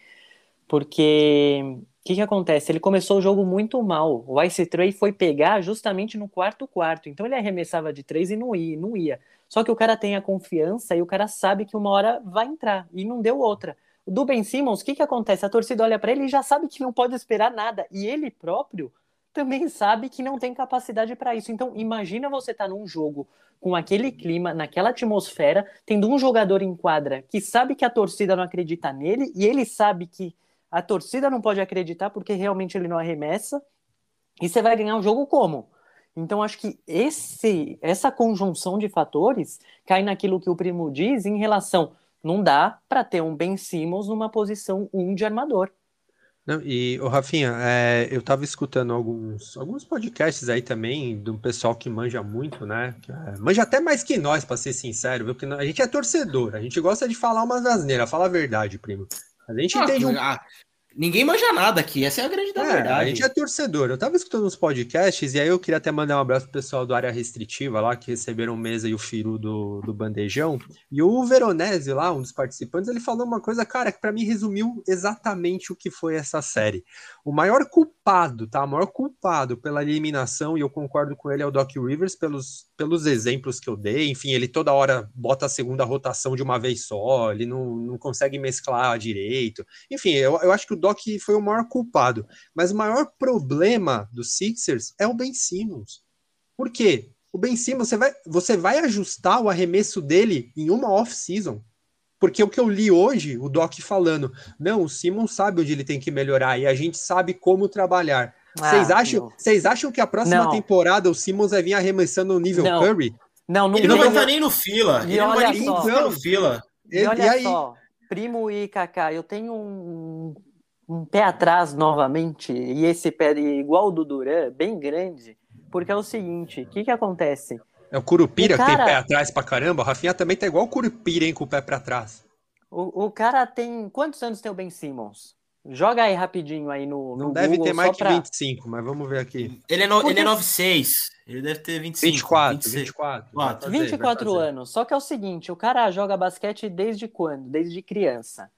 Porque o que, que acontece? Ele começou o jogo muito mal. O Ice Tray foi pegar justamente no quarto quarto. Então ele arremessava de três e não ia, não ia. Só que o cara tem a confiança e o cara sabe que uma hora vai entrar. E não deu outra. Do Ben Simmons, o que, que acontece? A torcida olha para ele e já sabe que não pode esperar nada. E ele próprio também sabe que não tem capacidade para isso. Então, imagina você estar tá num jogo com aquele clima, naquela atmosfera, tendo um jogador em quadra que sabe que a torcida não acredita nele e ele sabe que a torcida não pode acreditar porque realmente ele não arremessa. E você vai ganhar o jogo como? Então, acho que esse, essa conjunção de fatores cai naquilo que o primo diz em relação não dá para ter um Ben Simmons numa posição 1 um de armador. Não, e, o Rafinha, é, eu tava escutando alguns, alguns podcasts aí também do pessoal que manja muito, né? É, manja até mais que nós, para ser sincero, viu? Porque a gente é torcedor, a gente gosta de falar umas asneiras, fala a verdade, primo. A gente ah, entende um... Ah, Ninguém manja nada aqui, essa é a grande é, verdade. A gente é torcedor. Eu tava escutando uns podcasts e aí eu queria até mandar um abraço pro pessoal do Área Restritiva lá, que receberam o Mesa e o Firu do, do Bandejão. E o Veronese lá, um dos participantes, ele falou uma coisa, cara, que para mim resumiu exatamente o que foi essa série. O maior culpado, tá? O maior culpado pela eliminação, e eu concordo com ele, é o Doc Rivers, pelos, pelos exemplos que eu dei. Enfim, ele toda hora bota a segunda rotação de uma vez só, ele não, não consegue mesclar direito. Enfim, eu, eu acho que o Doc foi o maior culpado. Mas o maior problema dos Sixers é o Ben Simmons. Por quê? O Ben Simmons, você vai, você vai ajustar o arremesso dele em uma off-season. Porque o que eu li hoje, o Doc falando, não, o Simmons sabe onde ele tem que melhorar e a gente sabe como trabalhar. Ah, vocês ah, acham, vocês acham que a próxima não. temporada o Simmons vai vir arremessando no nível não. Curry? Não, não ele não vai estar nem no fila. E ele não vai nem no fila. E, e olha e aí... só, Primo e Kaká, eu tenho um, um pé atrás novamente, e esse pé igual o do Duran, bem grande, porque é o seguinte, o que que acontece? É o Curupira o cara... que tem pé atrás pra caramba, o Rafinha também tá igual o Curupira, hein, com o pé pra trás. O, o cara tem... Quantos anos tem o Ben Simmons? Joga aí rapidinho aí no, Não deve Google, ter mais que pra... 25, mas vamos ver aqui. Ele é, no, Porque... ele é 96, ele deve ter 25. 24, 26. 24. Vai fazer, 24 anos. Só que é o seguinte, o cara joga basquete desde quando? Desde criança.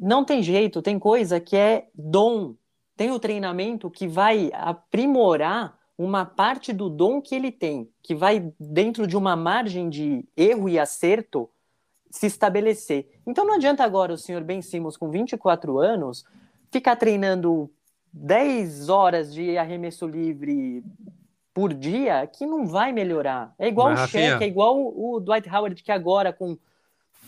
Não tem jeito, tem coisa que é dom. Tem o treinamento que vai aprimorar uma parte do dom que ele tem, que vai dentro de uma margem de erro e acerto se estabelecer. Então não adianta agora o senhor Ben Simmons com 24 anos ficar treinando 10 horas de arremesso livre por dia que não vai melhorar. É igual Mas, o Shaq, é igual o Dwight Howard que agora com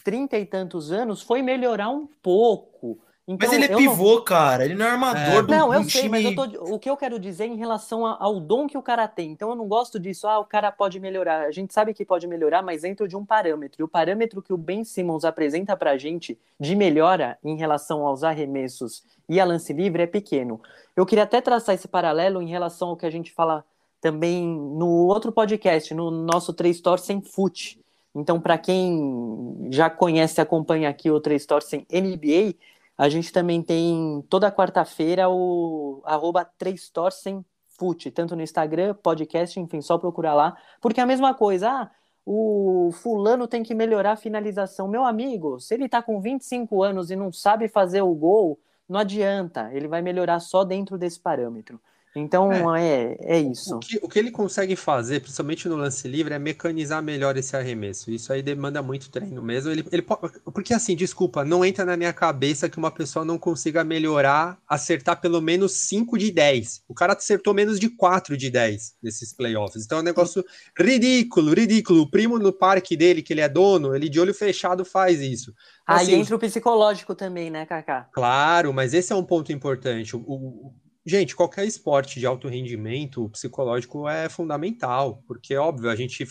trinta e tantos anos foi melhorar um pouco. Então, mas ele é pivô, não... cara. Ele não é armador é. do Não, eu sei, time... mas eu tô... o que eu quero dizer em relação ao dom que o cara tem. Então eu não gosto disso. Ah, o cara pode melhorar. A gente sabe que pode melhorar, mas dentro de um parâmetro. E o parâmetro que o Ben Simmons apresenta pra gente de melhora em relação aos arremessos e a lance livre é pequeno. Eu queria até traçar esse paralelo em relação ao que a gente fala também no outro podcast, no nosso Três Torcem Fute então, para quem já conhece e acompanha aqui o Três Torcem NBA, a gente também tem toda quarta-feira o arroba Três Fute, tanto no Instagram, podcast, enfim, só procurar lá. Porque é a mesma coisa, ah, o fulano tem que melhorar a finalização. Meu amigo, se ele está com 25 anos e não sabe fazer o gol, não adianta, ele vai melhorar só dentro desse parâmetro. Então é, é, é isso. O que, o que, ele consegue fazer, principalmente no lance livre, é mecanizar melhor esse arremesso. Isso aí demanda muito treino mesmo. Ele, ele porque assim, desculpa, não entra na minha cabeça que uma pessoa não consiga melhorar, acertar pelo menos 5 de 10. O cara acertou menos de 4 de 10 nesses playoffs. Então é um negócio ridículo, ridículo. O primo no parque dele, que ele é dono, ele de olho fechado faz isso. Assim, Aí entra o psicológico também, né, Kaká? Claro, mas esse é um ponto importante. O, o, Gente, qualquer esporte de alto rendimento, psicológico é fundamental, porque, óbvio, a gente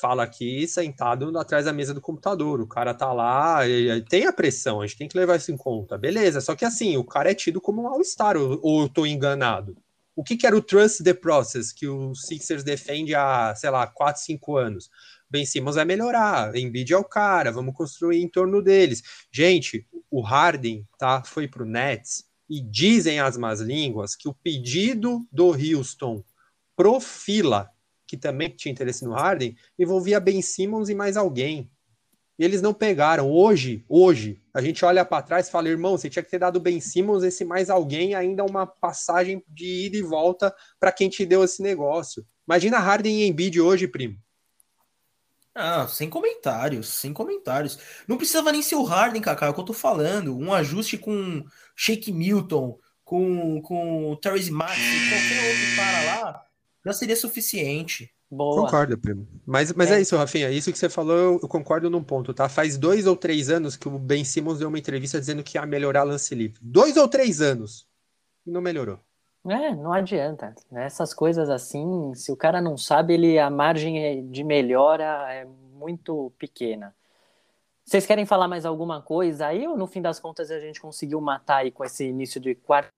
fala aqui sentado atrás da mesa do computador, o cara tá lá, tem a pressão, a gente tem que levar isso em conta, beleza, só que assim, o cara é tido como um all-star, ou, ou eu tô enganado? O que, que era o Trust the Process, que o Sixers defende há, sei lá, 4, 5 anos? Ben Simmons vai melhorar, Embiid é o cara, vamos construir em torno deles. Gente, o Harden, tá, foi pro Nets, e dizem as más línguas que o pedido do Houston pro Fila, que também tinha interesse no Harden, envolvia Ben Simmons e mais alguém. e eles não pegaram. Hoje, hoje, a gente olha para trás e fala, irmão, você tinha que ter dado Ben Simmons, esse mais alguém, ainda uma passagem de ida e volta para quem te deu esse negócio. Imagina Harden e Embiid hoje, primo. Ah, sem comentários, sem comentários. Não precisava nem ser o Harden, Kaká, é o que eu tô falando. Um ajuste com Shake Milton, com, com o Terry Maxey, qualquer outro cara lá, já seria suficiente. Boa. Concordo, primo. Mas, mas é. é isso, Rafinha. Isso que você falou, eu, eu, concordo num ponto, tá? Faz dois ou três anos que o Ben Simmons deu uma entrevista dizendo que ia melhorar lance livre. Dois ou três anos. E não melhorou. É, não adianta. Essas coisas assim, se o cara não sabe, ele a margem de melhora é muito pequena. Vocês querem falar mais alguma coisa aí ou no fim das contas a gente conseguiu matar aí com esse início de quarto?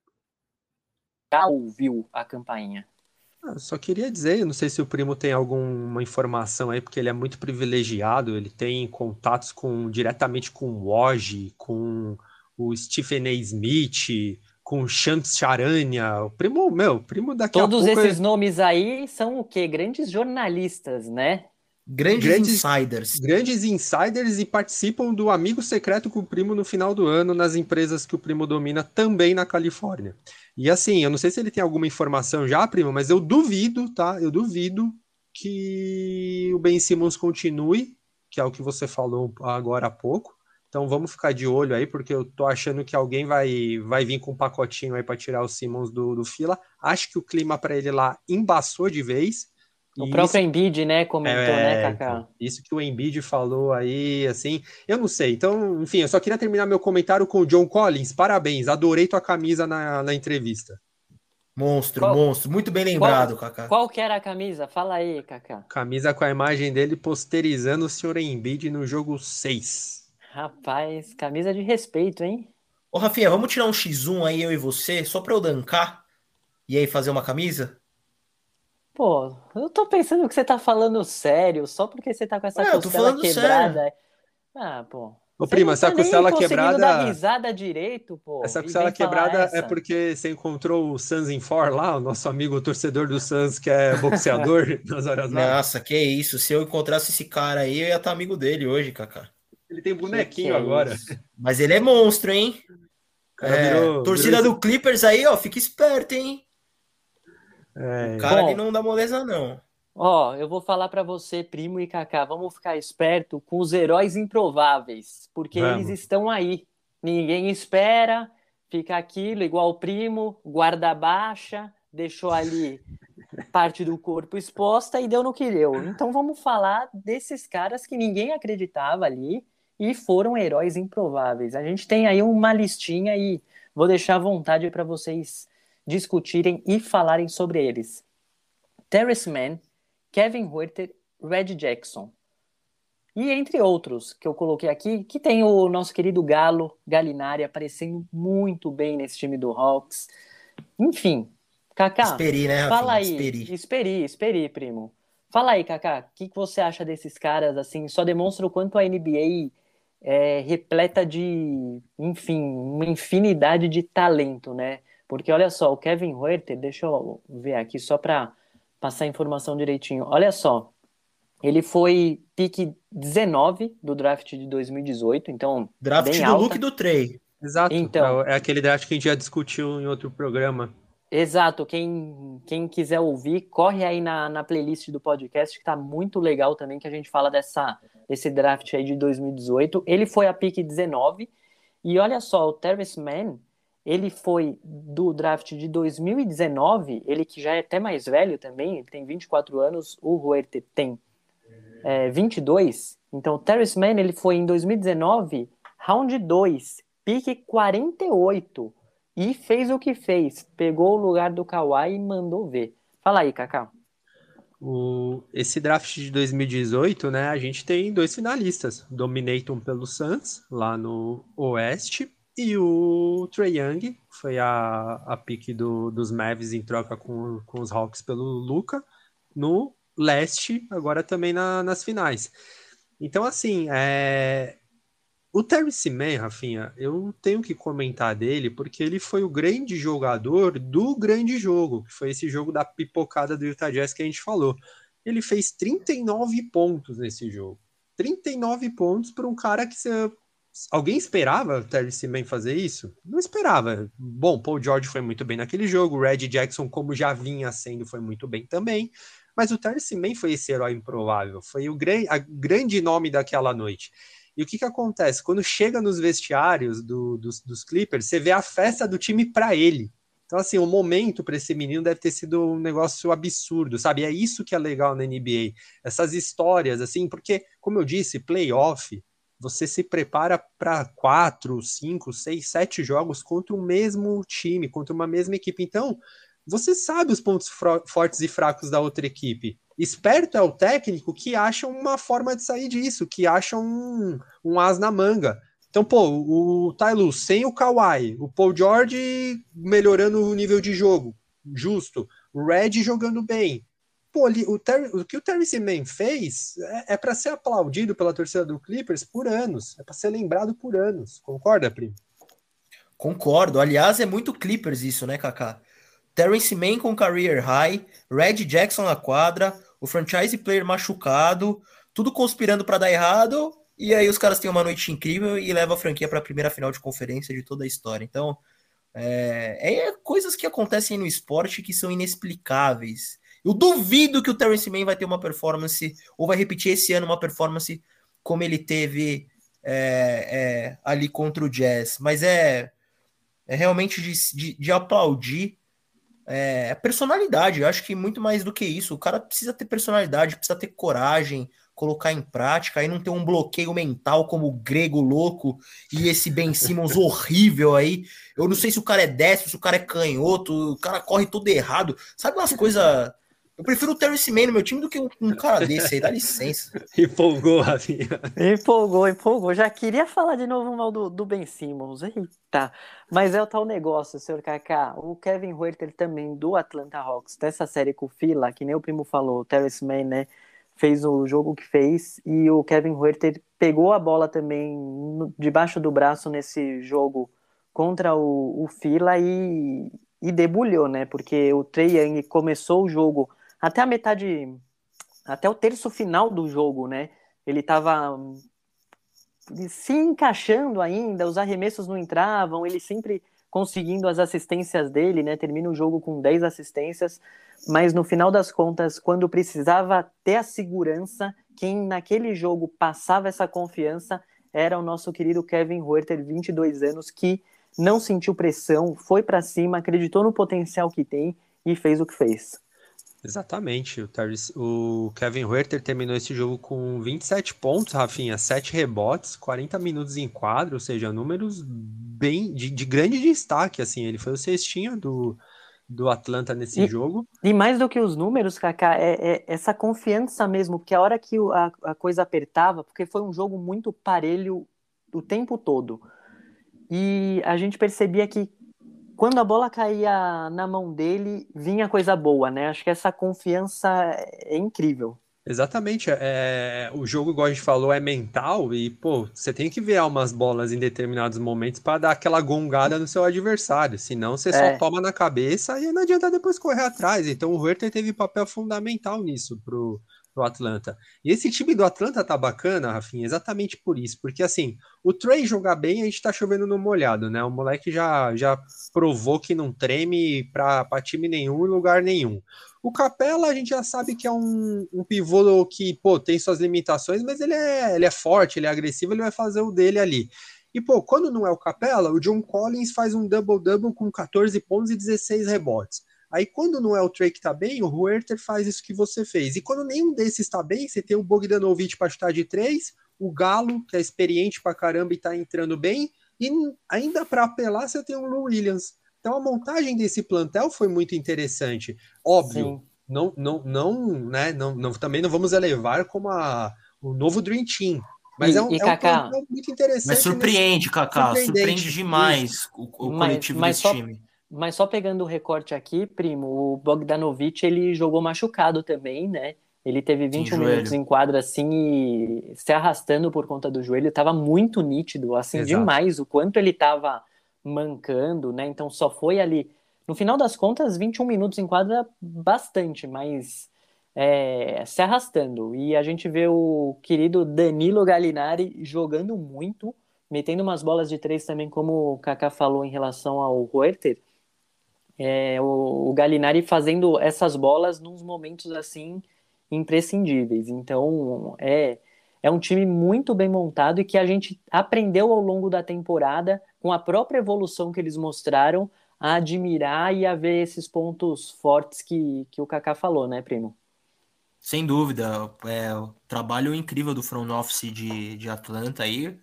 Já ouviu a campainha? Ah, só queria dizer, não sei se o primo tem alguma informação aí, porque ele é muito privilegiado, ele tem contatos com diretamente com o Woj, com o Stephen A. Smith, com Shams Charania, o primo, meu, primo daqui Todos a pouco... esses é... nomes aí são o quê? Grandes jornalistas, né? Grandes, grandes, insiders. Grandes insiders e participam do amigo secreto com o primo no final do ano nas empresas que o primo domina também na Califórnia. E assim, eu não sei se ele tem alguma informação já, primo, mas eu duvido, tá? Eu duvido que o Ben Simmons continue, que é o que você falou agora há pouco. Então vamos ficar de olho aí, porque eu tô achando que alguém vai, vai vir com um pacotinho aí para tirar o Simmons do, do fila. Acho que o clima para ele lá embaçou de vez. O próprio isso... Embiid, né, comentou, né, é, né, Kaká? Isso que o Embiid falou aí, assim, eu não sei. Então, enfim, eu só queria terminar meu comentário com o John Collins. Parabéns, adorei tua camisa na, na entrevista. Monstro, qual, monstro. Muito bem lembrado, qual, Kaká. Qual que era a camisa? Fala aí, Kaká. Camisa com a imagem dele posterizando o senhor Embiid no jogo 6. Rapaz, camisa de respeito, hein? Ô, Rafinha, vamos tirar um X1 aí, eu e você, só pra eu dancar e aí fazer uma camisa? Pô, eu tô pensando que você tá falando sério, só porque você tá com essa é, costela quebrada. Sério. Ah, pô. Ô, prima, essa tá costela quebrada. Dar risada direito, pô. Essa costela quebrada essa. é porque você encontrou o Suns in For lá, o nosso amigo torcedor do Suns, que é boxeador nas horas. Nossa, que isso. Se eu encontrasse esse cara aí, eu ia estar amigo dele hoje, Kaká. Ele tem bonequinho agora. Mas ele é monstro, hein? É, virou, torcida virou... do Clippers aí, ó, fica esperto, hein? É, o cara bom, ali não dá moleza, não. Ó, eu vou falar para você, primo e Kaká, vamos ficar esperto com os heróis improváveis, porque vamos. eles estão aí. Ninguém espera, fica aquilo, igual o primo, guarda baixa, deixou ali parte do corpo exposta e deu no que deu. Então vamos falar desses caras que ninguém acreditava ali e foram heróis improváveis. A gente tem aí uma listinha e vou deixar à vontade para vocês discutirem e falarem sobre eles. Terrence Mann, Kevin Huerter, Red Jackson. E entre outros que eu coloquei aqui, que tem o nosso querido Galo, Galinari, aparecendo muito bem nesse time do Hawks. Enfim, Kaká, esperi, né, fala aí. Esperi. esperi, esperi, primo. Fala aí, Kaká, o que, que você acha desses caras, assim, só demonstra o quanto a NBA é repleta de, enfim, uma infinidade de talento, né? Porque olha só, o Kevin Huerter, deixa eu ver aqui só para passar a informação direitinho. Olha só, ele foi pique 19 do draft de 2018, então. Draft bem do alta. Luke do Trey. Exato. Então, é aquele draft que a gente já discutiu em outro programa. Exato. Quem, quem quiser ouvir, corre aí na, na playlist do podcast, que tá muito legal também, que a gente fala dessa, desse draft aí de 2018. Ele foi a pique 19. E olha só, o Terrence Mann, ele foi do draft de 2019, ele que já é até mais velho também, tem 24 anos, o Huerta tem é, 22. Então, o Terrence Mann, ele foi em 2019, round 2, pique 48, e fez o que fez, pegou o lugar do Kawhi e mandou ver. Fala aí, Kaká. O, esse draft de 2018, né, a gente tem dois finalistas, Dominaton pelo Suns, lá no Oeste, e o Trey Young foi a, a pique do, dos Mavs em troca com, com os Hawks pelo Luca no leste, agora também na, nas finais. Então, assim, é... o Terry Mann, Rafinha, eu tenho que comentar dele porque ele foi o grande jogador do grande jogo, que foi esse jogo da pipocada do Utah Jazz que a gente falou. Ele fez 39 pontos nesse jogo. 39 pontos para um cara que você Alguém esperava o Terry Mann fazer isso? Não esperava. Bom, Paul George foi muito bem naquele jogo, Red Jackson, como já vinha sendo, foi muito bem também. Mas o Terry Mann foi esse herói improvável, foi o grande nome daquela noite. E o que, que acontece? Quando chega nos vestiários do, dos, dos Clippers, você vê a festa do time para ele. Então, assim, o momento para esse menino deve ter sido um negócio absurdo, sabe? É isso que é legal na NBA. Essas histórias, assim, porque, como eu disse, playoff, você se prepara para quatro, cinco, seis, sete jogos contra o mesmo time, contra uma mesma equipe. Então, você sabe os pontos fortes e fracos da outra equipe. Esperto é o técnico que acha uma forma de sair disso, que acha um, um as na manga. Então, pô, o Tyloo sem o Kawhi, o Paul George melhorando o nível de jogo, justo. O Red jogando bem pô, ali, o, Terry, o que o Terry Seaman fez é, é para ser aplaudido pela torcida do Clippers por anos, é para ser lembrado por anos. Concorda, Primo? Concordo. Aliás, é muito Clippers isso, né, Kaká? Terrence Mann com career high, Red Jackson na quadra, o franchise player machucado, tudo conspirando para dar errado, e aí os caras têm uma noite incrível e levam a franquia para a primeira final de conferência de toda a história. Então, é, é, coisas que acontecem no esporte que são inexplicáveis. Eu duvido que o Terence Mann vai ter uma performance, ou vai repetir esse ano uma performance como ele teve é, é, ali contra o Jazz. Mas é, é realmente de, de, de aplaudir é, personalidade. Eu acho que muito mais do que isso. O cara precisa ter personalidade, precisa ter coragem, colocar em prática, aí não ter um bloqueio mental como o grego louco e esse Ben Simmons horrível aí. Eu não sei se o cara é destro, se o cara é canhoto, o cara corre tudo errado. Sabe umas coisas eu prefiro o Terence Mann no meu time do que um, um cara desse aí, dá licença. empolgou, Rafinha. Empolgou, empolgou. Já queria falar de novo mal do, do Ben Simmons. Eita. Mas é o tal negócio, senhor Kaká. O Kevin Huerter também, do Atlanta Hawks, dessa série com o Fila, que nem o primo falou, o Terence Mann, né, fez o jogo que fez, e o Kevin Huerter pegou a bola também no, debaixo do braço nesse jogo contra o, o Fila e, e debulhou, né, porque o Trey Young começou o jogo até a metade, até o terço final do jogo, né? Ele estava se encaixando ainda, os arremessos não entravam, ele sempre conseguindo as assistências dele, né? Termina o jogo com 10 assistências, mas no final das contas, quando precisava ter a segurança, quem naquele jogo passava essa confiança era o nosso querido Kevin Huerter, 22 anos, que não sentiu pressão, foi para cima, acreditou no potencial que tem e fez o que fez. Exatamente. O, o Kevin Huerter terminou esse jogo com 27 pontos, Rafinha, 7 rebotes, 40 minutos em quadro, ou seja, números bem de, de grande destaque. Assim, ele foi o cestinho do, do Atlanta nesse e, jogo. E mais do que os números, Kaká, é, é, essa confiança mesmo, porque a hora que a, a coisa apertava, porque foi um jogo muito parelho o tempo todo. E a gente percebia que quando a bola caía na mão dele, vinha coisa boa, né? Acho que essa confiança é incrível. Exatamente. É, o jogo, igual a gente falou, é mental e, pô, você tem que ver umas bolas em determinados momentos para dar aquela gongada no seu adversário. Senão você é. só toma na cabeça e não adianta depois correr atrás. Então o Herter teve papel fundamental nisso pro, pro Atlanta. E esse time do Atlanta tá bacana, Rafinha, exatamente por isso. Porque assim, o Trey jogar bem, a gente tá chovendo no molhado, né? O moleque já, já provou que não treme pra, time nenhum lugar nenhum. O Capela, a gente já sabe que é um, um pivô que, pô, tem suas limitações, mas ele é, ele é forte, ele é agressivo, ele vai fazer o dele ali. E, pô, quando não é o Capela, o John Collins faz um double-double com 14 pontos e 16 rebotes. Aí quando não é o Trey que tá bem, o Huerter faz isso que você fez. E quando nenhum desses está bem, você tem o Bogdanovic para chutar de três, o Galo, que é experiente pra caramba e tá entrando bem, e ainda para apelar você tem o Lou Williams. Então a montagem desse plantel foi muito interessante. Óbvio, não, não, não, né, não, não, também não vamos elevar como a, o novo Dream Team, mas e, é um, e, é um muito interessante. Mas surpreende, Kaká, surpreende demais o, o mas, coletivo mas desse só, time. Mas só pegando o recorte aqui, primo, o Bogdanovic ele jogou machucado também, né? Ele teve 21 minutos em quadra assim e se arrastando por conta do joelho, estava muito nítido, assim, Exato. demais o quanto ele estava mancando, né? Então só foi ali, no final das contas, 21 minutos em quadra bastante, mas é, se arrastando. E a gente vê o querido Danilo Gallinari jogando muito, metendo umas bolas de três também, como o Kaká falou em relação ao Huerter. É, o, o Gallinari fazendo essas bolas nos momentos assim imprescindíveis. Então é, é um time muito bem montado e que a gente aprendeu ao longo da temporada, com a própria evolução que eles mostraram, a admirar e a ver esses pontos fortes que, que o Kaká falou, né, primo? Sem dúvida, é o trabalho incrível do front office de, de Atlanta aí.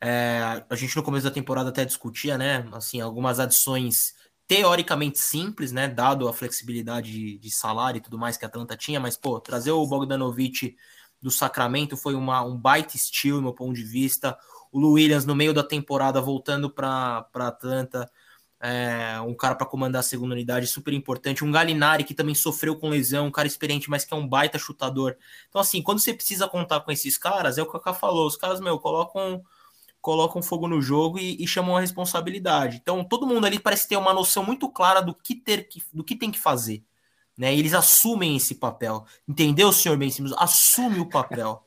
É, a gente no começo da temporada até discutia, né? Assim, algumas adições teoricamente simples, né? Dado a flexibilidade de, de salário e tudo mais que a Atlanta tinha, mas pô, trazer o Bogdanovich do Sacramento foi uma, um baita estilo, meu ponto de vista. O Lu Williams no meio da temporada voltando para Atlanta é, um cara para comandar a segunda unidade super importante, um Galinari que também sofreu com lesão, um cara experiente, mas que é um baita chutador. Então, assim, quando você precisa contar com esses caras, é o que o Kaká falou, os caras, meu, colocam, colocam fogo no jogo e, e, chamam a responsabilidade. Então, todo mundo ali parece ter uma noção muito clara do que, ter que, do que tem que fazer. Né, e eles assumem esse papel. Entendeu, senhor Ben Simmons? Assume o papel.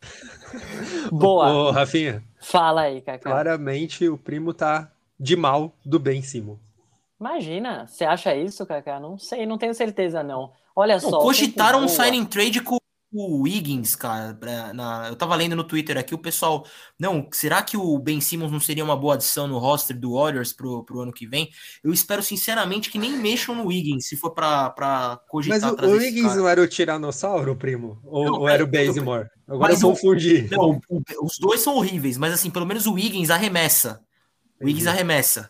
Boa. Ô, Rafinha. Fala aí, Kaká. Claramente o primo tá de mal do Ben Simmons. Imagina, você acha isso, Kaká? Não sei, não tenho certeza, não. Olha não, só. Cogitaram um signing trade com o Wiggins, cara. Na, eu tava lendo no Twitter aqui, o pessoal. Não, será que o Ben Simmons não seria uma boa adição no roster do Warriors pro, pro ano que vem? Eu espero sinceramente que nem mexam no Wiggins, se for pra, pra cogitar. Mas o, o Wiggins não era o Tiranossauro, primo? Ou, não, ou era o Bazemore? Agora eu confundi. Não, os dois são horríveis, mas assim, pelo menos o Wiggins arremessa. O Wiggins arremessa.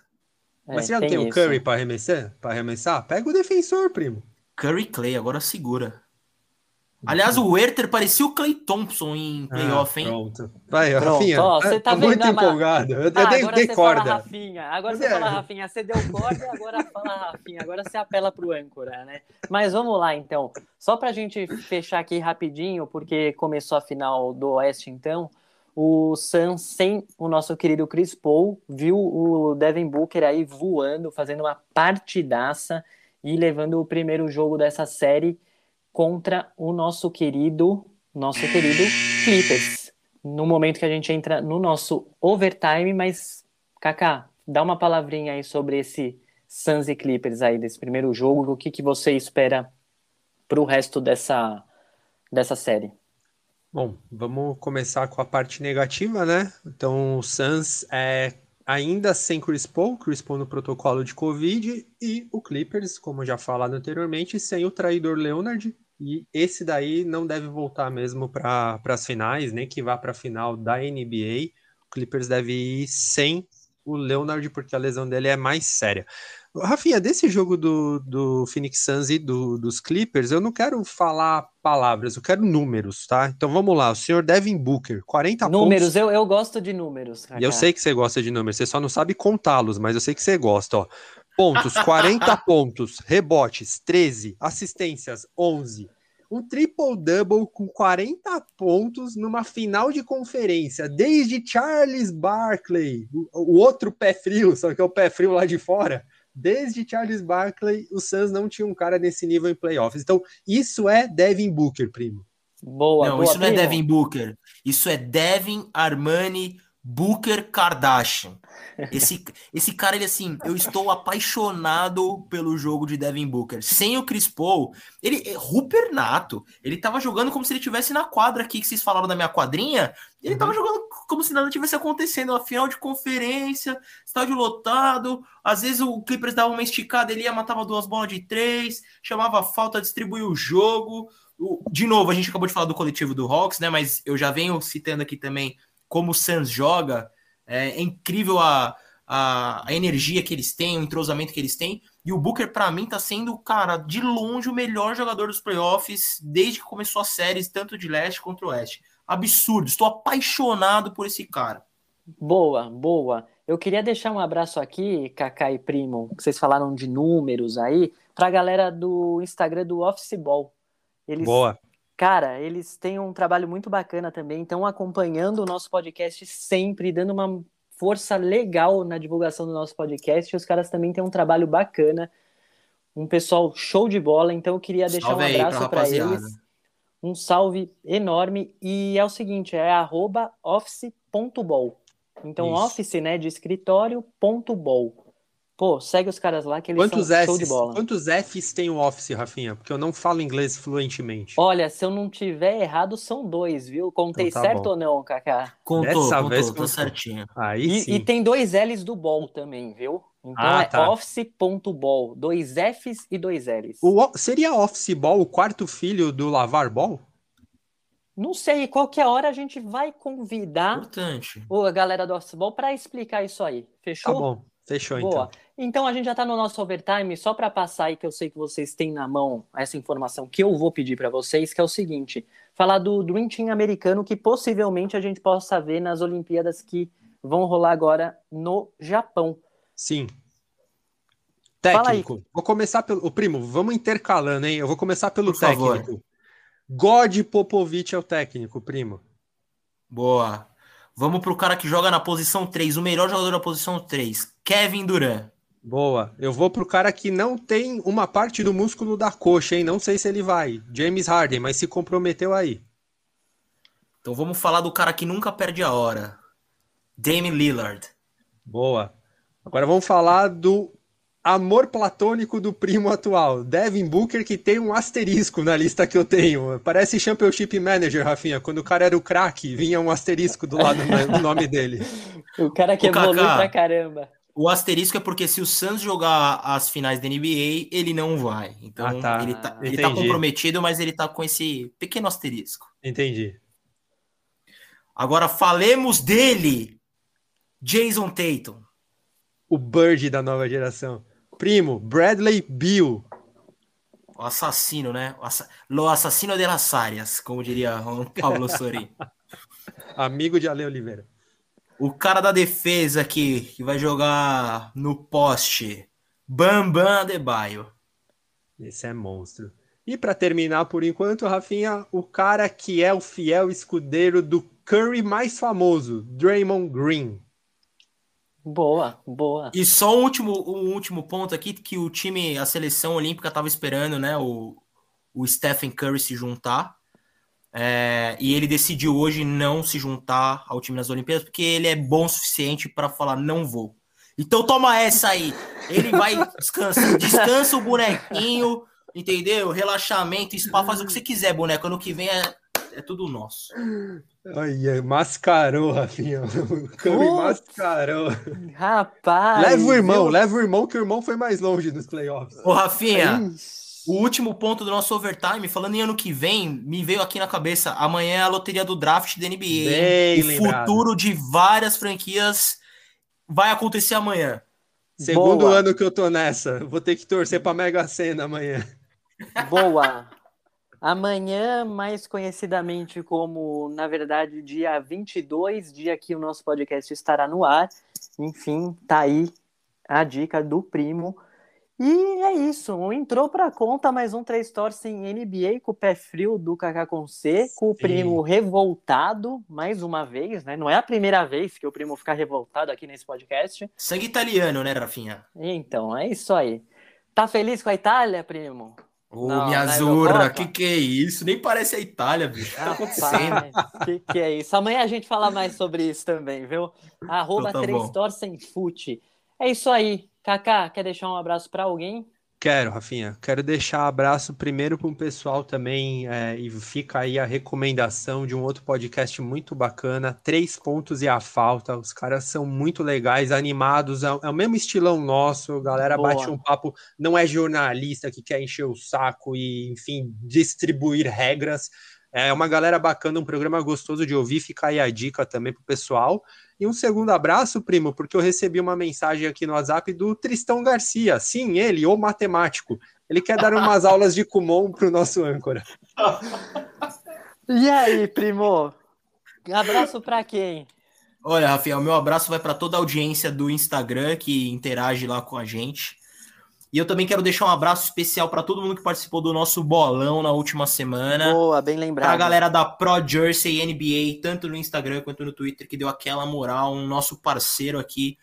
Mas você já tem, tem o Curry para arremessar? Para arremessar? Pega o defensor, primo. Curry Clay, agora segura. Aliás, o Werther parecia o Clay Thompson em playoff, ah, hein? Pronto. Vai, pronto. Rafinha. Ó, você tá, tá muito empolgado. Eu, ah, eu dei, corda. Fala, Rafinha. Agora você fala, Rafinha, você deu corda, agora fala, Rafinha. Agora você apela pro âncora, né? Mas vamos lá, então. Só pra gente fechar aqui rapidinho, porque começou a final do Oeste, então o Suns sem o nosso querido Chris Paul, viu o Devin Booker aí voando, fazendo uma partidaça e levando o primeiro jogo dessa série contra o nosso querido, nosso querido Clippers. No momento que a gente entra no nosso overtime, mas Kaká, dá uma palavrinha aí sobre esse Suns e Clippers aí desse primeiro jogo, o que, que você espera para o resto dessa, dessa série? Bom, vamos começar com a parte negativa, né? Então, o Suns é ainda sem Chris Paul, Chris Paul no protocolo de Covid, e o Clippers, como já falado anteriormente, sem o traidor Leonard, e esse daí não deve voltar mesmo para as finais, nem que vá para a final da NBA. O Clippers deve ir sem o Leonard, porque a lesão dele é mais séria. Rafinha, desse jogo do, do Phoenix Suns e do, dos Clippers, eu não quero falar palavras, eu quero números, tá? Então vamos lá, o senhor Devin Booker, 40 números, pontos. eu, eu gosto de números. E eu sei que você gosta de números, você só não sabe contá-los, mas eu sei que você gosta, ó. Pontos, 40 pontos, rebotes, 13, assistências, 11. Um triple-double com 40 pontos numa final de conferência, desde Charles Barkley, o, o outro pé frio, só que é o pé frio lá de fora, Desde Charles Barkley, o Suns não tinha um cara nesse nível em playoffs. Então, isso é Devin Booker, primo. Boa, Não, boa, isso não é Devin Booker. Isso é Devin Armani Booker Kardashian. Esse, esse cara, ele assim, eu estou apaixonado pelo jogo de Devin Booker. Sem o Chris Paul, ele é Rupert Nato. Ele tava jogando como se ele estivesse na quadra aqui que vocês falaram da minha quadrinha. Ele uhum. tava jogando como se nada tivesse acontecendo. Uma final de conferência, estádio lotado. Às vezes o Clippers dava uma esticada, ele ia, matava duas bolas de três, chamava falta, distribuía o jogo. De novo, a gente acabou de falar do coletivo do Hawks, né? Mas eu já venho citando aqui também como o Suns joga. É, é incrível a, a, a, energia que eles têm, o entrosamento que eles têm. E o Booker, para mim, tá sendo, cara, de longe o melhor jogador dos playoffs desde que começou as séries, tanto de leste contra o oeste. Absurdo, estou apaixonado por esse cara. Boa, boa. Eu queria deixar um abraço aqui, Kaká e Primo, que vocês falaram de números aí, pra galera do Instagram do Office Ball. Eles, boa. Cara, eles têm um trabalho muito bacana também, estão acompanhando o nosso podcast sempre, dando uma força legal na divulgação do nosso podcast. Os caras também têm um trabalho bacana, um pessoal show de bola. Então eu queria deixar Salve um abraço para eles. Um salve enorme. E é o seguinte, é arroba office.bol. Então, Isso. office, né, de escritório, ponto bol. Pô, segue os caras lá que eles Quantos são show de Fs, bola. quantos Fs tem o Office, Rafinha? Porque eu não falo inglês fluentemente. Olha, se eu não tiver errado, são dois, viu? Contei Então tá certo bom. ou não, Kaká? Contou, Dessa contou, vez tá contou. certinho. Aí E, sim. e tem dois L's do bol também, viu? Então Ah, é tá. office.bol. Dois F's e dois L's. O seria Office Ball o quarto filho do Lavar Ball? Não sei, qualquer hora a gente vai convidar Importante. a galera do Office Ball para explicar isso aí. Tá Fechou? bom, fechou Boa. então. Então a gente já tá no nosso overtime, só para passar aí que eu sei que vocês têm na mão essa informação que eu vou pedir para vocês, que é o seguinte: falar do Dream Team americano que possivelmente a gente possa ver nas Olimpíadas que vão rolar agora no Japão. Sim. Técnico. Vou começar pelo. O primo, vamos intercalando, hein? Eu vou começar pelo Por favor. técnico. God Popovich é o técnico, primo. Boa. Vamos pro cara que joga na posição 3, o melhor jogador da posição 3, Kevin Durant. Boa. Eu vou pro cara que não tem uma parte do músculo da coxa, hein? Não sei se ele vai. James Harden, mas se comprometeu aí. Então vamos falar do cara que nunca perde a hora. Damian Lillard. Boa. Agora vamos falar do amor platônico do primo atual, Devin Booker, que tem um asterisco na lista que eu tenho. Parece Championship Manager, Rafinha. Quando o cara era o craque, vinha um asterisco do lado do nome dele. O cara que Kaká. evolui pra caramba. O asterisco é porque se o Suns jogar as finais da NBA, ele não vai. Então Ah, tá. ele, tá, ele tá comprometido, mas ele tá com esse pequeno asterisco. Entendi. Agora falemos dele, Jason Tatum. O Bird da nova geração. Primo, Bradley Beal. O assassino, né? O assa... Lo assassino de las áreas, como diria Pablo Sorin. Amigo de Ale Oliveira. o cara da defesa aqui, que vai jogar no poste, Bambam Adebayo. Esse é monstro. E para terminar por enquanto, Rafinha, o cara que é o fiel escudeiro do Curry mais famoso, Draymond Green. Boa, boa. E só um último, um último ponto aqui, que o time, a seleção olímpica tava esperando, né, o, o Stephen Curry se juntar. É, e ele decidiu hoje não se juntar ao time nas Olimpíadas, porque ele é bom o suficiente para falar, não vou. Então toma essa aí. Ele vai, descansa, descansa o bonequinho, entendeu? Relaxamento, spa, faz o que você quiser, boneco. Ano que vem é, é tudo nosso. Olha, mascarou, Rafinha. O mascarou. Rapaz. leva o irmão, leva o irmão, que o irmão foi mais longe nos playoffs. Ô, Rafinha, Ixi. O último ponto do nosso overtime, falando em ano que vem, me veio aqui na cabeça. Amanhã é a loteria do draft da NBA. Bem o lembrado. futuro de várias franquias vai acontecer amanhã. Segundo Boa. ano que eu tô nessa. Vou ter que torcer pra Mega Sena amanhã. Boa. Amanhã, mais conhecidamente como, na verdade, dia 22, dia que o nosso podcast estará no ar. Enfim, tá aí a dica do primo. E é isso, entrou pra conta mais um Três Torce em NBA com o pé frio do Kaká com C, com o primo revoltado, mais uma vez, né? Não é a primeira vez que o primo fica revoltado aqui nesse podcast. Sangue italiano, né, Rafinha? Então, é isso aí. Tá feliz com a Itália, primo? Ô, Não, minha na zurra, Eurocopa? que que é isso? Nem parece a Itália, bicho. O que tá acontecendo? Rapaz, que que é isso? Amanhã a gente fala mais sobre isso também, viu? Arroba Então tá três bom. torcem fute. É isso aí. Kaká, quer deixar um abraço pra alguém? Quero, Rafinha. Quero deixar abraço primeiro para um pessoal também, é, e fica aí a recomendação de um outro podcast muito bacana, Três Pontos e a Falta. Os caras são muito legais, animados, é, é o mesmo estilão nosso, a galera Boa. bate um papo, não é jornalista que quer encher o saco e, enfim, distribuir regras. É uma galera bacana, um programa gostoso de ouvir, fica aí a dica também pro pessoal. E um segundo abraço, primo, porque eu recebi uma mensagem aqui no WhatsApp do Tristão Garcia. Sim, ele, o matemático. Ele quer dar umas aulas de Kumon pro nosso âncora. E aí, primo? Abraço pra quem? Olha, Rafael, o meu abraço vai para toda a audiência do Instagram que interage lá com a gente. E eu também quero deixar um abraço especial para todo mundo que participou do nosso bolão na última semana. Boa, bem Pra lembrado. galera da Pro Jersey NBA, tanto no Instagram quanto no Twitter, que deu aquela moral, um nosso parceiro aqui.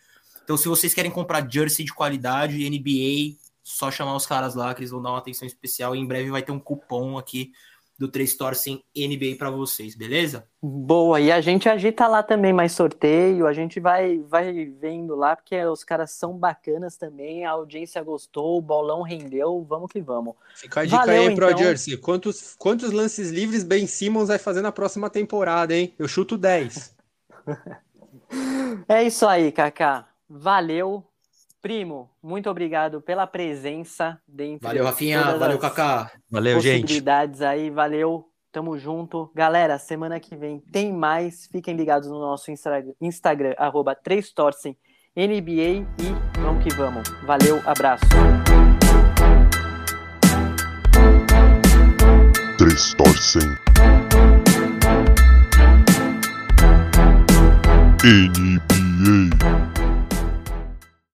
Então, se vocês querem comprar jersey de qualidade, NBA, só chamar os caras lá, que eles vão dar uma atenção especial. E em breve vai ter um cupom aqui do Três Torcem NBA para vocês, beleza? Boa, e a gente agita lá também mais sorteio, a gente vai, vai vendo lá, porque os caras são bacanas também, a audiência gostou, o bolão rendeu, vamos que vamos. Fica a dica Valeu, aí, Pro então. Jersey. Quantos, quantos lances livres Ben Simmons vai fazer na próxima temporada, hein? Eu chuto 10. É isso aí, Kaká. Valeu. Primo, muito obrigado pela presença dentro Valeu, Rafinha. Valeu, Kaká. Valeu, gente. possibilidades aí. Valeu, tamo junto. Galera, semana que vem tem mais. Fiquem ligados no nosso Instagram, arroba 3torcem NBA e vamos que vamos. Valeu, abraço. Três torcem. NBA.